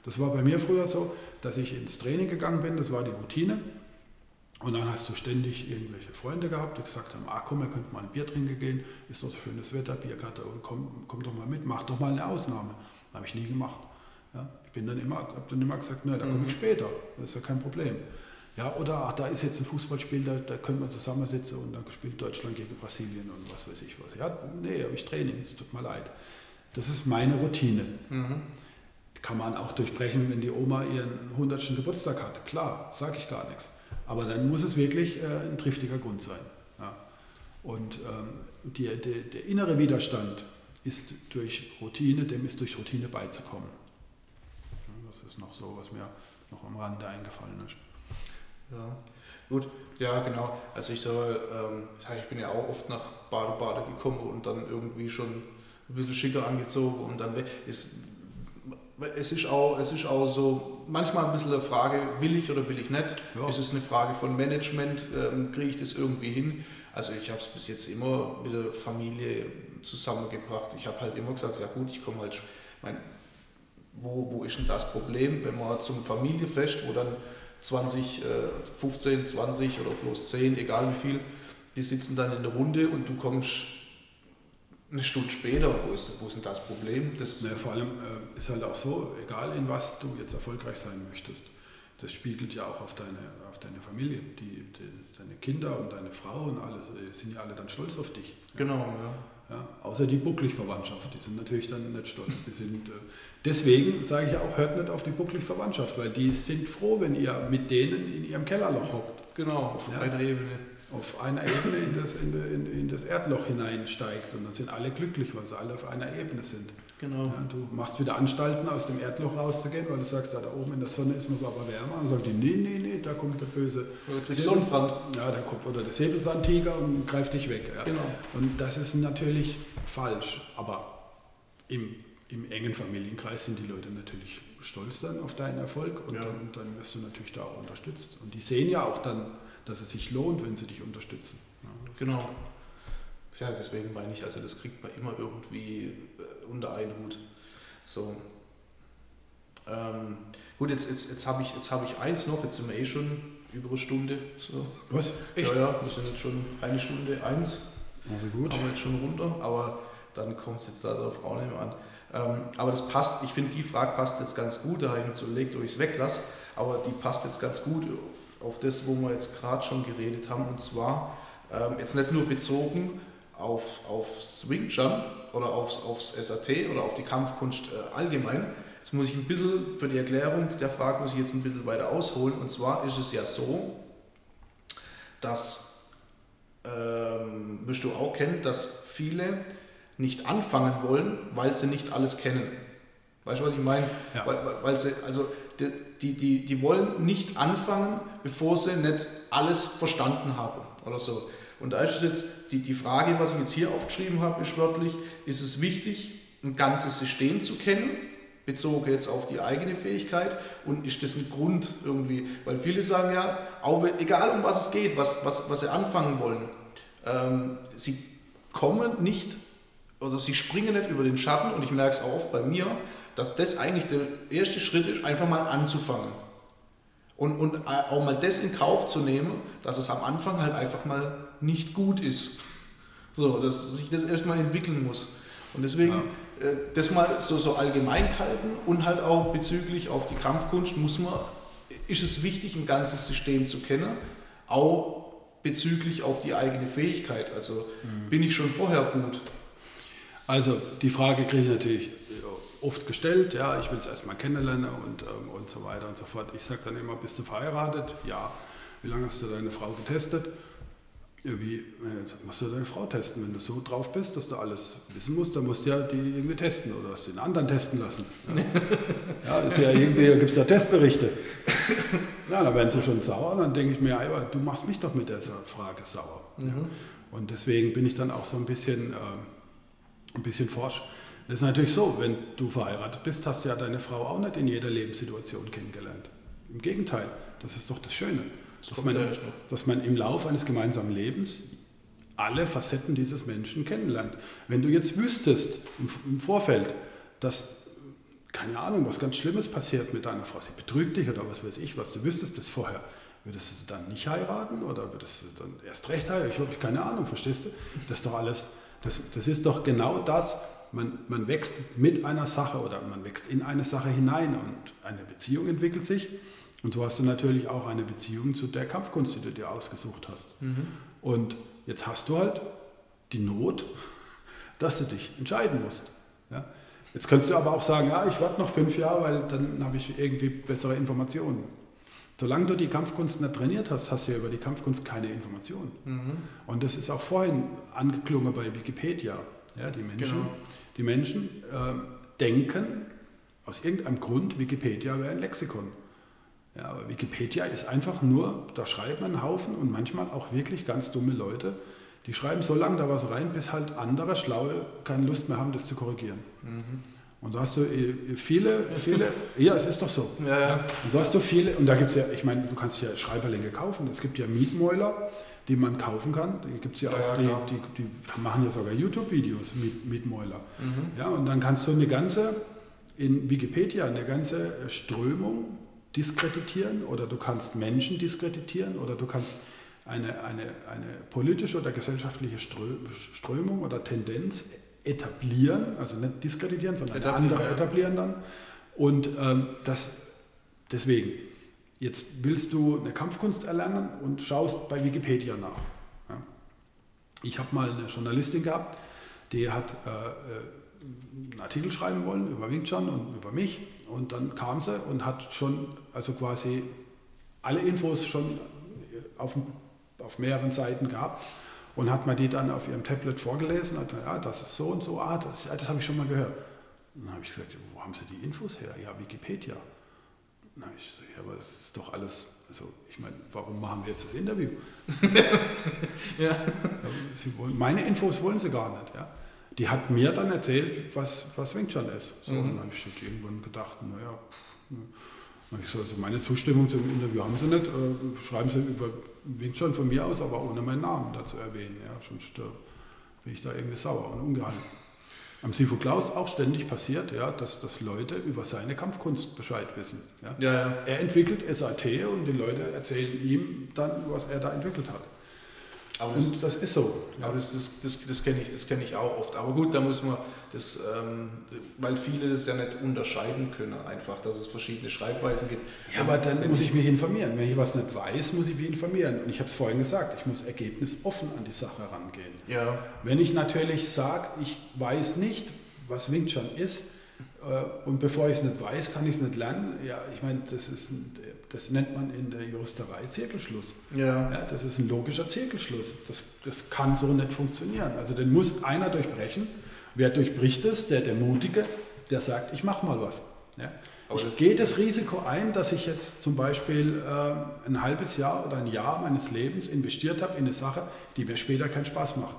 Das war bei mir früher so, dass ich ins Training gegangen bin, das war die Routine. Und dann hast du ständig irgendwelche Freunde gehabt, die gesagt haben, ah komm, wir könnten mal ein Bier trinken gehen, ist doch so schönes Wetter, Bierkarte und komm, komm doch mal mit, mach doch mal eine Ausnahme. Habe ich nie gemacht. Ja, ich bin dann immer, habe dann immer gesagt, na, da komme ich mhm. später, das ist ja kein Problem. Ja, oder ach, da ist jetzt ein Fußballspiel, da, da können wir zusammensitzen und dann spielt Deutschland gegen Brasilien und was weiß ich was. Ja, nee, habe ich Training, es tut mir leid. Das ist meine Routine. Mhm. Kann man auch durchbrechen, wenn die Oma ihren 100. Geburtstag hat. Klar, sage ich gar nichts. Aber dann muss es wirklich äh, ein triftiger Grund sein. Ja. Und ähm, die, die, der innere Widerstand ist durch Routine, dem ist durch Routine beizukommen. Das ist noch so, was mir noch am Rande eingefallen ist. Ja, gut, ja genau. Also ich soll, ähm, ich bin ja auch oft nach Bade-Bade gekommen und dann irgendwie schon ein bisschen schicker angezogen und dann ist es ist auch, es ist auch so manchmal ein bisschen eine Frage, will ich oder will ich nicht? Ja. Es ist eine Frage von Management, ähm, kriege ich das irgendwie hin? Also ich habe es bis jetzt immer mit der Familie zusammengebracht. Ich habe halt immer gesagt, ja gut, ich komme halt, mein, wo, wo ist denn das Problem, wenn man zum Familienfest, wo dann 20, 15, 20 oder bloß 10, egal wie viel, die sitzen dann in der Runde und du kommst eine Stunde später, wo ist, wo ist denn das Problem? Das naja, vor allem äh, ist halt auch so, egal in was du jetzt erfolgreich sein möchtest, das spiegelt ja auch auf deine, auf deine Familie. Die, die deine Kinder und deine Frau und alles sind ja alle dann stolz auf dich. Genau, ja. Ja, außer die Bucklig-Verwandtschaft, die sind natürlich dann nicht stolz. Die sind, äh, deswegen sage ich auch, hört nicht auf die Bucklig-Verwandtschaft, weil die sind froh, wenn ihr mit denen in ihrem Kellerloch hockt. Genau, auf ja. einer Ebene. Auf einer Ebene in das, in, in, in das Erdloch hineinsteigt und dann sind alle glücklich, weil sie alle auf einer Ebene sind. Genau. Ja, du machst wieder Anstalten, aus dem Erdloch rauszugehen, weil du sagst, ja, da oben in der Sonne ist man so aber wärmer. Und dann sagen die, nee, nee, nee, da kommt der böse Sonnenbrand. Ja, da kommt, oder der Säbelzahntiger und greift dich weg. Ja. Genau. Und das ist natürlich falsch. Aber im, im engen Familienkreis sind die Leute natürlich stolz dann auf deinen Erfolg und ja. dann, dann, wirst du natürlich da auch unterstützt. Und die sehen ja auch dann, dass es sich lohnt, wenn sie dich unterstützen. Ja. Genau. Ja, deswegen meine ich, also das kriegt man immer irgendwie unter einen Hut. So. Ähm, gut, jetzt, jetzt, jetzt habe ich, hab ich eins noch, jetzt sind wir eh schon über eine Stunde. So. Was? Echt? Ja, ja, wir sind jetzt schon eine Stunde, eins. Aber gut. Haben wir jetzt schon runter, aber dann kommt es jetzt darauf auch nicht mehr an. Ähm, aber das passt, ich finde, die Frage passt jetzt ganz gut, da habe ich mir so überlegt, ob ich es weglasse, aber die passt jetzt ganz gut auf, auf das, wo wir jetzt gerade schon geredet haben, und zwar ähm, jetzt nicht nur bezogen auf, auf Swing Jump oder aufs, aufs SAT oder auf die Kampfkunst äh, allgemein. Jetzt muss ich ein bisschen für die Erklärung der Frage muss ich jetzt ein bisschen weiter ausholen. Und zwar ist es ja so, dass, ähm, wirst du auch kennen, dass viele nicht anfangen wollen, weil sie nicht alles kennen. Weißt du, was ich meine? Ja. Weil, weil sie, also die, die, die wollen nicht anfangen, bevor sie nicht alles verstanden haben oder so. Und da ist jetzt die, die Frage, was ich jetzt hier aufgeschrieben habe, ist wörtlich, ist es wichtig, ein ganzes System zu kennen, bezogen jetzt auf die eigene Fähigkeit und ist das ein Grund irgendwie, weil viele sagen ja, auch egal um was es geht, was, was, was sie anfangen wollen, ähm, sie kommen nicht oder sie springen nicht über den Schatten und ich merke es auch oft bei mir, dass das eigentlich der erste Schritt ist, einfach mal anzufangen. Und, und auch mal das in Kauf zu nehmen, dass es am Anfang halt einfach mal nicht gut ist. So, dass sich das erstmal entwickeln muss. Und deswegen ja. äh, das mal so, so allgemein halten und halt auch bezüglich auf die Kampfkunst muss man, ist es wichtig, ein ganzes System zu kennen, auch bezüglich auf die eigene Fähigkeit. Also mhm. bin ich schon vorher gut. Also die Frage kriege ich natürlich oft gestellt, ja, ich will es erstmal kennenlernen und, ähm, und so weiter und so fort. Ich sage dann immer, bist du verheiratet? Ja. Wie lange hast du deine Frau getestet? Ja, wie äh, musst du deine Frau testen? Wenn du so drauf bist, dass du alles wissen musst, dann musst du ja die irgendwie testen oder hast du den anderen testen lassen. Ja, (laughs) ja ist ja irgendwie, gibt es da Testberichte. Ja, dann werden sie schon sauer, dann denke ich mir, ja, du machst mich doch mit dieser Frage sauer. Mhm. Ja. Und deswegen bin ich dann auch so ein bisschen, äh, ein bisschen forsch. Das ist natürlich so, wenn du verheiratet bist, hast du ja deine Frau auch nicht in jeder Lebenssituation kennengelernt. Im Gegenteil, das ist doch das Schöne, das dass, man, dass man im Laufe eines gemeinsamen Lebens alle Facetten dieses Menschen kennenlernt. Wenn du jetzt wüsstest im, im Vorfeld, dass, keine Ahnung, was ganz Schlimmes passiert mit deiner Frau, sie betrügt dich oder was weiß ich, was du wüsstest das vorher, würdest du dann nicht heiraten oder würdest du dann erst recht heiraten? Ich habe keine Ahnung, verstehst du? Das ist doch alles, das, das ist doch genau das, man, man wächst mit einer Sache oder man wächst in eine Sache hinein und eine Beziehung entwickelt sich. Und so hast du natürlich auch eine Beziehung zu der Kampfkunst, die du dir ausgesucht hast. Mhm. Und jetzt hast du halt die Not, (laughs) dass du dich entscheiden musst. Ja? Jetzt könntest du aber auch sagen, ja, ich warte noch fünf Jahre, weil dann habe ich irgendwie bessere Informationen. Solange du die Kampfkunst nicht trainiert hast, hast du ja über die Kampfkunst keine Informationen. Mhm. Und das ist auch vorhin angeklungen bei Wikipedia. Ja, die Menschen, genau. die Menschen äh, denken aus irgendeinem Grund, Wikipedia wäre ein Lexikon. Ja, aber Wikipedia ist einfach nur, da schreibt man einen Haufen und manchmal auch wirklich ganz dumme Leute, die schreiben so lange da was rein, bis halt andere Schlaue keine Lust mehr haben, das zu korrigieren. Mhm. Und da hast du äh, viele, viele, (laughs) ja, es ist doch so. Ja, ja. Und so hast du viele, und da gibt es ja, ich meine, du kannst ja Schreiberlänge kaufen. Es gibt ja Mietmäuler, die man kaufen kann. Die gibt es ja, ja auch, ja, die, die, die, machen ja sogar YouTube-Videos, Miet, Mietmäuler. Mhm. Ja, und dann kannst du eine ganze, in Wikipedia, eine ganze Strömung diskreditieren oder du kannst Menschen diskreditieren oder du kannst eine, eine, eine politische oder gesellschaftliche Strömung oder Tendenz etablieren, also nicht diskreditieren, sondern etablieren, andere ja. etablieren dann. Und ähm, das deswegen, jetzt willst du eine Kampfkunst erlernen und schaust bei Wikipedia nach. Ja. Ich habe mal eine Journalistin gehabt, die hat äh, äh einen Artikel schreiben wollen über Wing Chun und über mich. Und dann kam sie und hat schon, also quasi alle Infos schon auf, auf mehreren Seiten gehabt und hat mir die dann auf ihrem Tablet vorgelesen und hat gesagt, ja, das ist so und so, ah, das, das habe ich schon mal gehört. Und dann habe ich gesagt, wo haben Sie die Infos her? Ja, Wikipedia. Habe ich gesagt, ja, aber das ist doch alles, also ich meine, warum machen wir jetzt das Interview? (laughs) ja. Wollen, meine Infos wollen Sie gar nicht. Ja? Die hat mir dann erzählt, was, was Wing Chun ist. So, mhm. Und dann habe ich irgendwann gedacht, naja, pff, ne. ich so, also meine Zustimmung zum Interview haben Sie nicht, äh, schreiben Sie über Wing Chun von mir aus, aber ohne meinen Namen dazu erwähnen. Ja, sonst äh, bin ich da irgendwie sauer und ungehalten. Am Sifu Klaus auch ständig passiert, ja, dass, dass Leute über seine Kampfkunst Bescheid wissen. Ja. Ja, ja. Er entwickelt SAT und die Leute erzählen ihm dann, was er da entwickelt hat. Aber das, und das ist so. Aber das, das, das, das kenne ich, kenn ich auch oft. Aber gut, da muss man das, ähm, weil viele das ja nicht unterscheiden können, einfach, dass es verschiedene Schreibweisen gibt. Ja, aber dann muss ich mich informieren. Wenn ich was nicht weiß, muss ich mich informieren. Und ich habe es vorhin gesagt, ich muss ergebnisoffen an die Sache rangehen. Ja. Wenn ich natürlich sage, ich weiß nicht, was Wing Chun ist, und bevor ich es nicht weiß, kann ich es nicht lernen. Ja, ich meine, das, ist ein, das nennt man in der Juristerei Zirkelschluss. Ja. ja. Das ist ein logischer Zirkelschluss. Das, das kann so nicht funktionieren. Also den muss einer durchbrechen. Wer durchbricht es? Der, der Mutige, der sagt, ich mache mal was. Ja. ich das gehe das Risiko ein, dass ich jetzt zum Beispiel äh, ein halbes Jahr oder ein Jahr meines Lebens investiert habe in eine Sache, die mir später keinen Spaß macht.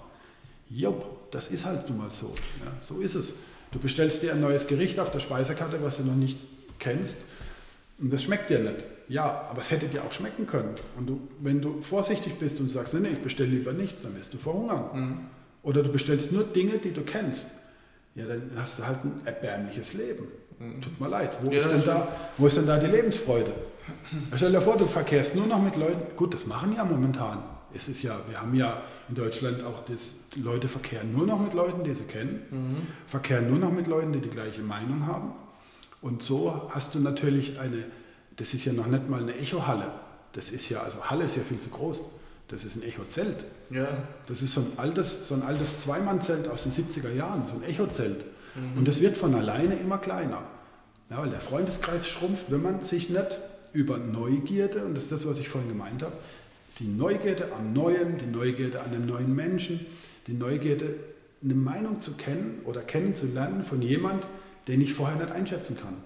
Jupp, das ist halt nun mal so. Ja, so ist es. Du bestellst dir ein neues Gericht auf der Speisekarte, was du noch nicht kennst, und das schmeckt dir nicht. Ja, aber es hätte dir auch schmecken können. Und du, wenn du vorsichtig bist und sagst, nee, nee, ich bestelle lieber nichts, dann wirst du verhungern. Mhm. Oder du bestellst nur Dinge, die du kennst. Ja, dann hast du halt ein erbärmliches Leben. Mhm. Tut mir leid. Wo, ja, ist denn da, wo ist denn da die Lebensfreude? Stell dir vor, du verkehrst nur noch mit Leuten. Gut, das machen ja momentan es ist ja, wir haben ja in Deutschland auch das, Leute verkehren nur noch mit Leuten, die sie kennen, mhm. verkehren nur noch mit Leuten, die die gleiche Meinung haben. Und so hast du natürlich eine, das ist ja noch nicht mal eine Echohalle. Das ist ja, also Halle ist ja viel zu groß. Das ist ein Echozelt. Ja. Das ist so ein altes, so ein altes Zweimannzelt aus den 70er Jahren, so ein Echozelt. Mhm. Und das wird von alleine immer kleiner. Ja, weil der Freundeskreis schrumpft, wenn man sich nicht über Neugierde, und das ist das, was ich vorhin gemeint habe, die Neugierde am Neuen, die Neugierde an einem neuen Menschen, die Neugierde, eine Meinung zu kennen oder kennenzulernen von jemand, den ich vorher nicht einschätzen kann.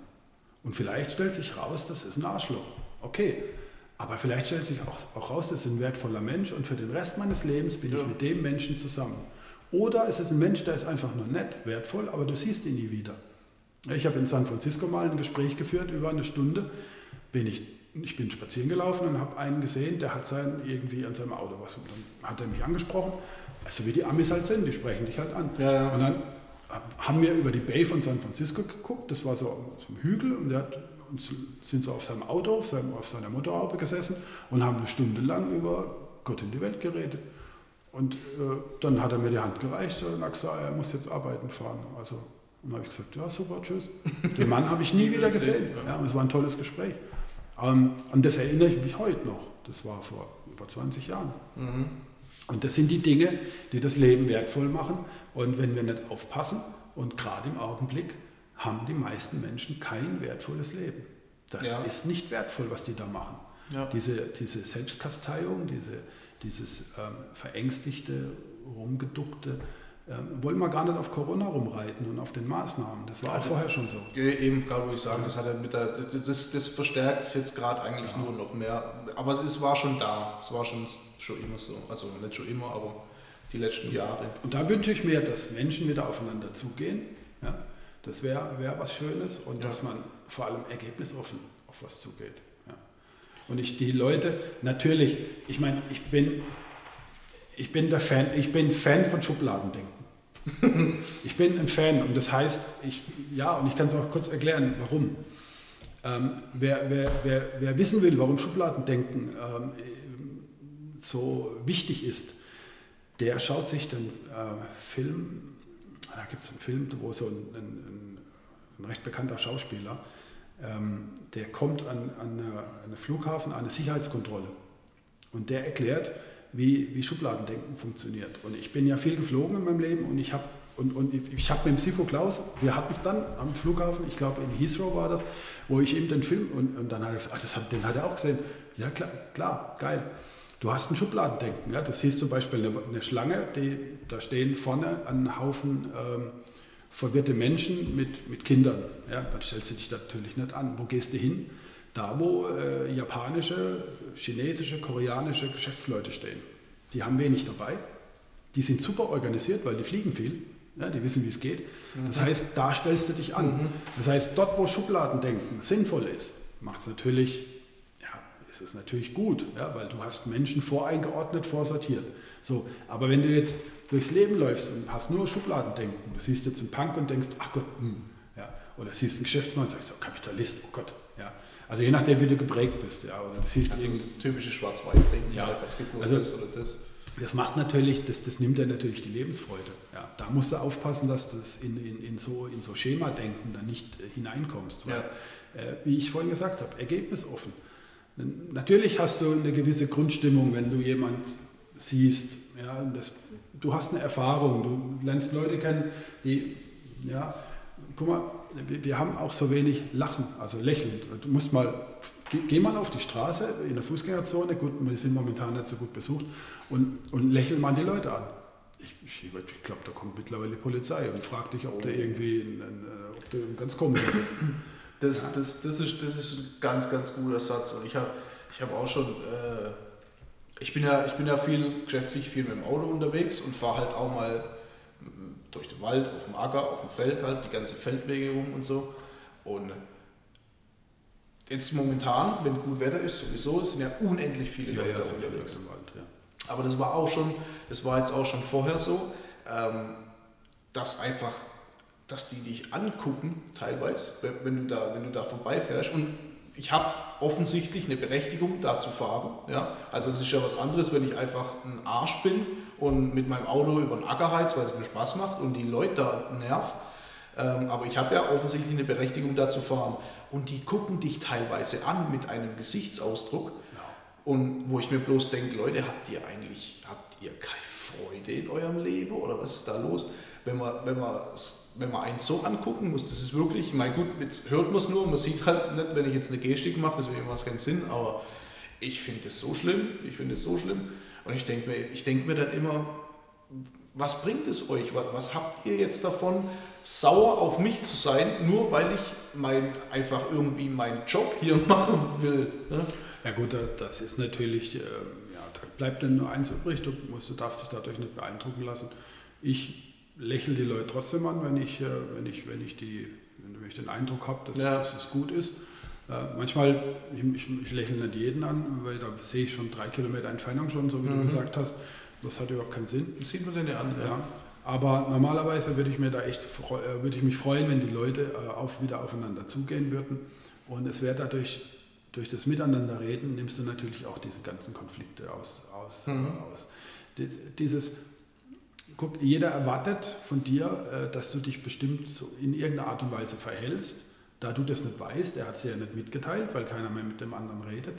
Und vielleicht stellt sich raus, das ist ein Arschloch. Okay. Aber vielleicht stellt sich auch, auch raus, das ist ein wertvoller Mensch und für den Rest meines Lebens bin ja. ich mit dem Menschen zusammen. Oder es ist ein Mensch, der ist einfach nur nett, wertvoll, aber du siehst ihn nie wieder. Ich habe in San Francisco mal ein Gespräch geführt, über eine Stunde bin ich ich bin spazieren gelaufen und habe einen gesehen, der hat sein, irgendwie an seinem Auto was. Und dann hat er mich angesprochen, also wie die Amis halt sind, die sprechen dich halt an. Ja, ja. Und dann haben wir über die Bay von San Francisco geguckt, das war so, so ein Hügel und der hat, und sind so auf seinem Auto, auf, seinem, auf seiner Motorhaube gesessen und haben eine Stunde lang über Gott in die Welt geredet. Und äh, dann hat er mir die Hand gereicht und hat gesagt, er muss jetzt arbeiten fahren. Also, und dann habe ich gesagt, ja super, tschüss. Den Mann habe ich nie (laughs) wieder gesehen. Ja, und es war ein tolles Gespräch. Ähm, und das erinnere ich mich heute noch. Das war vor über 20 Jahren. Mhm. Und das sind die Dinge, die das Leben wertvoll machen. Und wenn wir nicht aufpassen, und gerade im Augenblick haben die meisten Menschen kein wertvolles Leben. Das ja. ist nicht wertvoll, was die da machen. Ja. Diese, diese Selbstkasteiung, diese, dieses ähm, verängstigte, rumgeduckte, ähm, wollen wir gar nicht auf Corona rumreiten und auf den Maßnahmen. Das war also, auch vorher schon so. Eben, gerade wo ich sagen, das, hat ja mit der, das, das verstärkt jetzt gerade eigentlich ja. nur noch mehr. Aber es war schon da. Es war schon, schon immer so. Also nicht schon immer, aber die letzten Jahre. Und da wünsche ich mir, dass Menschen wieder aufeinander zugehen. Ja? Das wäre wär was Schönes und ja. dass man vor allem ergebnisoffen auf was zugeht. Ja? Und ich die Leute, natürlich, ich meine, ich bin, ich bin der Fan, ich bin Fan von Schubladendenken. (laughs) ich bin ein Fan und das heißt, ich, ja, und ich kann es auch kurz erklären, warum. Ähm, wer, wer, wer, wer wissen will, warum Schubladendenken ähm, so wichtig ist, der schaut sich den äh, Film, da gibt es einen Film, wo so ein, ein, ein recht bekannter Schauspieler, ähm, der kommt an, an, einen Flughafen, an eine Sicherheitskontrolle und der erklärt, wie, wie Schubladendenken funktioniert. Und ich bin ja viel geflogen in meinem Leben und ich habe und, und ich habe mit dem Sifo Klaus, wir hatten es dann am Flughafen, ich glaube in Heathrow war das, wo ich ihm den Film und, und dann hat er gesagt, ach, das hat, den hat er auch gesehen. Ja klar, klar, geil. Du hast ein Schubladendenken. Ja? Du siehst zum Beispiel eine, eine Schlange, die, da stehen vorne ein Haufen ähm, verwirrte Menschen mit, mit Kindern. Ja? Dann stellst du dich natürlich nicht an. Wo gehst du hin? Da, wo äh, japanische, chinesische, koreanische Geschäftsleute stehen. Die haben wenig dabei. Die sind super organisiert, weil die fliegen viel. Ja, die wissen, wie es geht. Das mhm. heißt, da stellst du dich an. Mhm. Das heißt, dort, wo Schubladendenken sinnvoll ist, macht es natürlich ist es natürlich gut, ja, weil du hast Menschen voreingeordnet, vorsortiert. So, aber wenn du jetzt durchs Leben läufst und hast nur Schubladendenken, du siehst jetzt einen Punk und denkst, ach Gott, hm, ja, oder siehst einen Geschäftsmann und sagst, oh, Kapitalist, oh Gott, ja. Also je nachdem, wie du geprägt bist, ja, oder du siehst also das typische Schwarz-Weiß-Denken, ja, es gibt nur also, das oder das. Das macht natürlich, das, das nimmt ja natürlich die Lebensfreude. Ja, da musst du aufpassen, dass du in, in, in so, in so Schema-Denken dann nicht äh, hineinkommst. Weil, ja. äh, wie ich vorhin gesagt habe, ergebnisoffen. Natürlich hast du eine gewisse Grundstimmung, wenn du jemand siehst. Ja, das, du hast eine Erfahrung, du lernst Leute kennen, die, ja, guck mal, wir, haben auch so wenig Lachen, also lächelnd. Du musst mal, geh, geh, mal auf die Straße in der Fußgängerzone, gut, wir sind momentan nicht so gut besucht, und, und lächel mal die Leute an. Ich, ich, ich glaube, da kommt mittlerweile die Polizei und fragt dich, ob du irgendwie ein, ein, ob du ganz komisch bist. (laughs) Das, ja. das, das, ist, das ist ein ganz, ganz guter Satz. Und ich habe ich hab auch schon, äh, ich, bin ja, ich bin ja viel geschäftlich viel mit dem Auto unterwegs und fahre halt auch mal durch den Wald, auf dem Acker, auf dem Feld halt, die ganze Feldwege rum und so. Und jetzt momentan, wenn gut Wetter ist, sowieso, sind ja unendlich viele Leute ja, ja, unterwegs. Im Wald, ja. Aber das war auch schon, das war jetzt auch schon vorher so, ähm, dass einfach dass die dich angucken, teilweise, wenn du da, wenn du da vorbeifährst. Und ich habe offensichtlich eine Berechtigung, da zu fahren. Ja? Also es ist ja was anderes, wenn ich einfach ein Arsch bin und mit meinem Auto über den Acker heiz, weil es mir Spaß macht und die Leute da nerv. Ähm, aber ich habe ja offensichtlich eine Berechtigung, da zu fahren. Und die gucken dich teilweise an mit einem Gesichtsausdruck. Und wo ich mir bloß denke, Leute, habt ihr eigentlich, habt ihr keine Freude in eurem Leben oder was ist da los? Wenn man, wenn man wenn man eins so angucken muss, das ist wirklich, mein gut, jetzt hört man es nur, man sieht halt nicht, wenn ich jetzt eine Gestik mache, deswegen macht es keinen Sinn, aber ich finde es so schlimm, ich finde es so schlimm und ich denke mir, denk mir dann immer, was bringt es euch, was, habt ihr jetzt davon, sauer auf mich zu sein, nur weil ich mein, einfach irgendwie meinen Job hier (laughs) machen will. Ne? Ja gut, das ist natürlich, äh, ja, da bleibt dann nur eins übrig, du, musst, du darfst dich dadurch nicht beeindrucken lassen. Ich lächle die Leute trotzdem an, wenn ich, äh, wenn ich, wenn ich, die, wenn ich den Eindruck habe, dass, ja. dass das gut ist. Äh, manchmal, ich, ich, ich, lächle nicht jeden an, weil da sehe ich schon drei Kilometer Entfernung schon, so wie mhm. du gesagt hast. Das hat überhaupt keinen Sinn. Das sieht man denn ja an. Ja. Aber normalerweise würde ich mir da echt äh, würde ich mich freuen, wenn die Leute auf, wieder aufeinander zugehen würden. Und es wäre dadurch, durch das Miteinanderreden, nimmst du natürlich auch diese ganzen Konflikte aus. aus, mhm. aus. Dieses, guck, jeder erwartet von dir, äh, dass du dich bestimmt in irgendeiner Art und Weise verhältst, da du das nicht weißt, er hat es ja nicht mitgeteilt, weil keiner mehr mit dem anderen redet,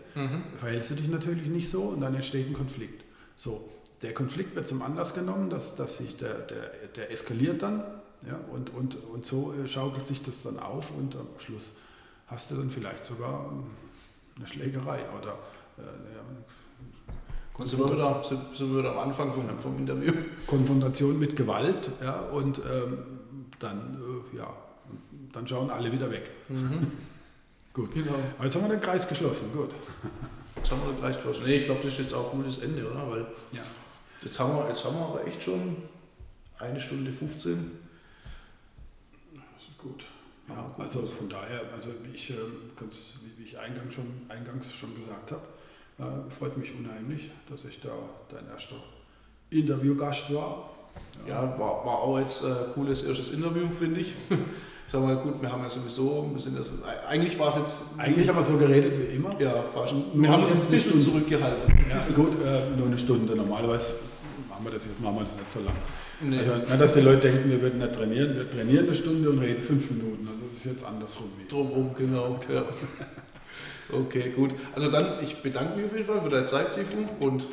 verhältst du dich natürlich nicht so und dann entsteht ein Konflikt. So, der Konflikt wird zum Anlass genommen, dass, dass sich der, der, der eskaliert dann ja, und, und, und so äh, schaukelt sich das dann auf und am Schluss hast du dann vielleicht sogar ähm, eine Schlägerei oder äh, ja, Und sind wir wieder, sind wir wieder am Anfang vom, vom Interview. Konfrontation mit Gewalt ja, und ähm, dann, äh, ja, dann schauen alle wieder weg. Gut. Genau. Aber Jetzt haben wir den Kreis geschlossen, gut. Jetzt haben wir den gleich geschlossen. Nee, ich glaube, das ist jetzt auch ein gutes Ende, oder? Weil Ja. jetzt haben wir, jetzt haben wir aber echt schon eine Stunde 15. Das ist gut. Ja, also von daher, also wie ich, ähm, ganz, wie ich eingangs schon, eingangs schon gesagt habe, äh, freut mich unheimlich, dass ich da dein erster Interviewgast war. Ja, war, war auch jetzt ein äh, cooles erstes Interview, finde ich. (laughs) Sagen wir gut, wir haben ja sowieso, wir sind ja so, eigentlich war es jetzt, Eigentlich haben wir so geredet wie immer. ja, fast, Nur wir haben uns jetzt ein bisschen Stunde. zurückgehalten. Ja, gut, äh, nur eine Stunde. Normalerweise machen wir das jetzt machen wir das nicht so lang. Nee. Also nicht, dass die Leute denken, wir würden nicht trainieren. Wir trainieren eine Stunde und reden fünf Minuten. Also das ist jetzt andersrum. Drumherum, genau. Ja. (laughs) Okay, gut. Also dann, ich bedanke mich auf jeden Fall für deine Zeit, Sifu, und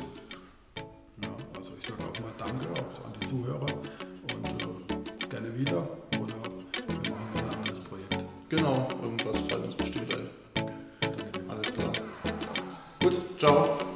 genau, irgendwas fällt uns bestimmt ein. Alles klar. Gut, ciao.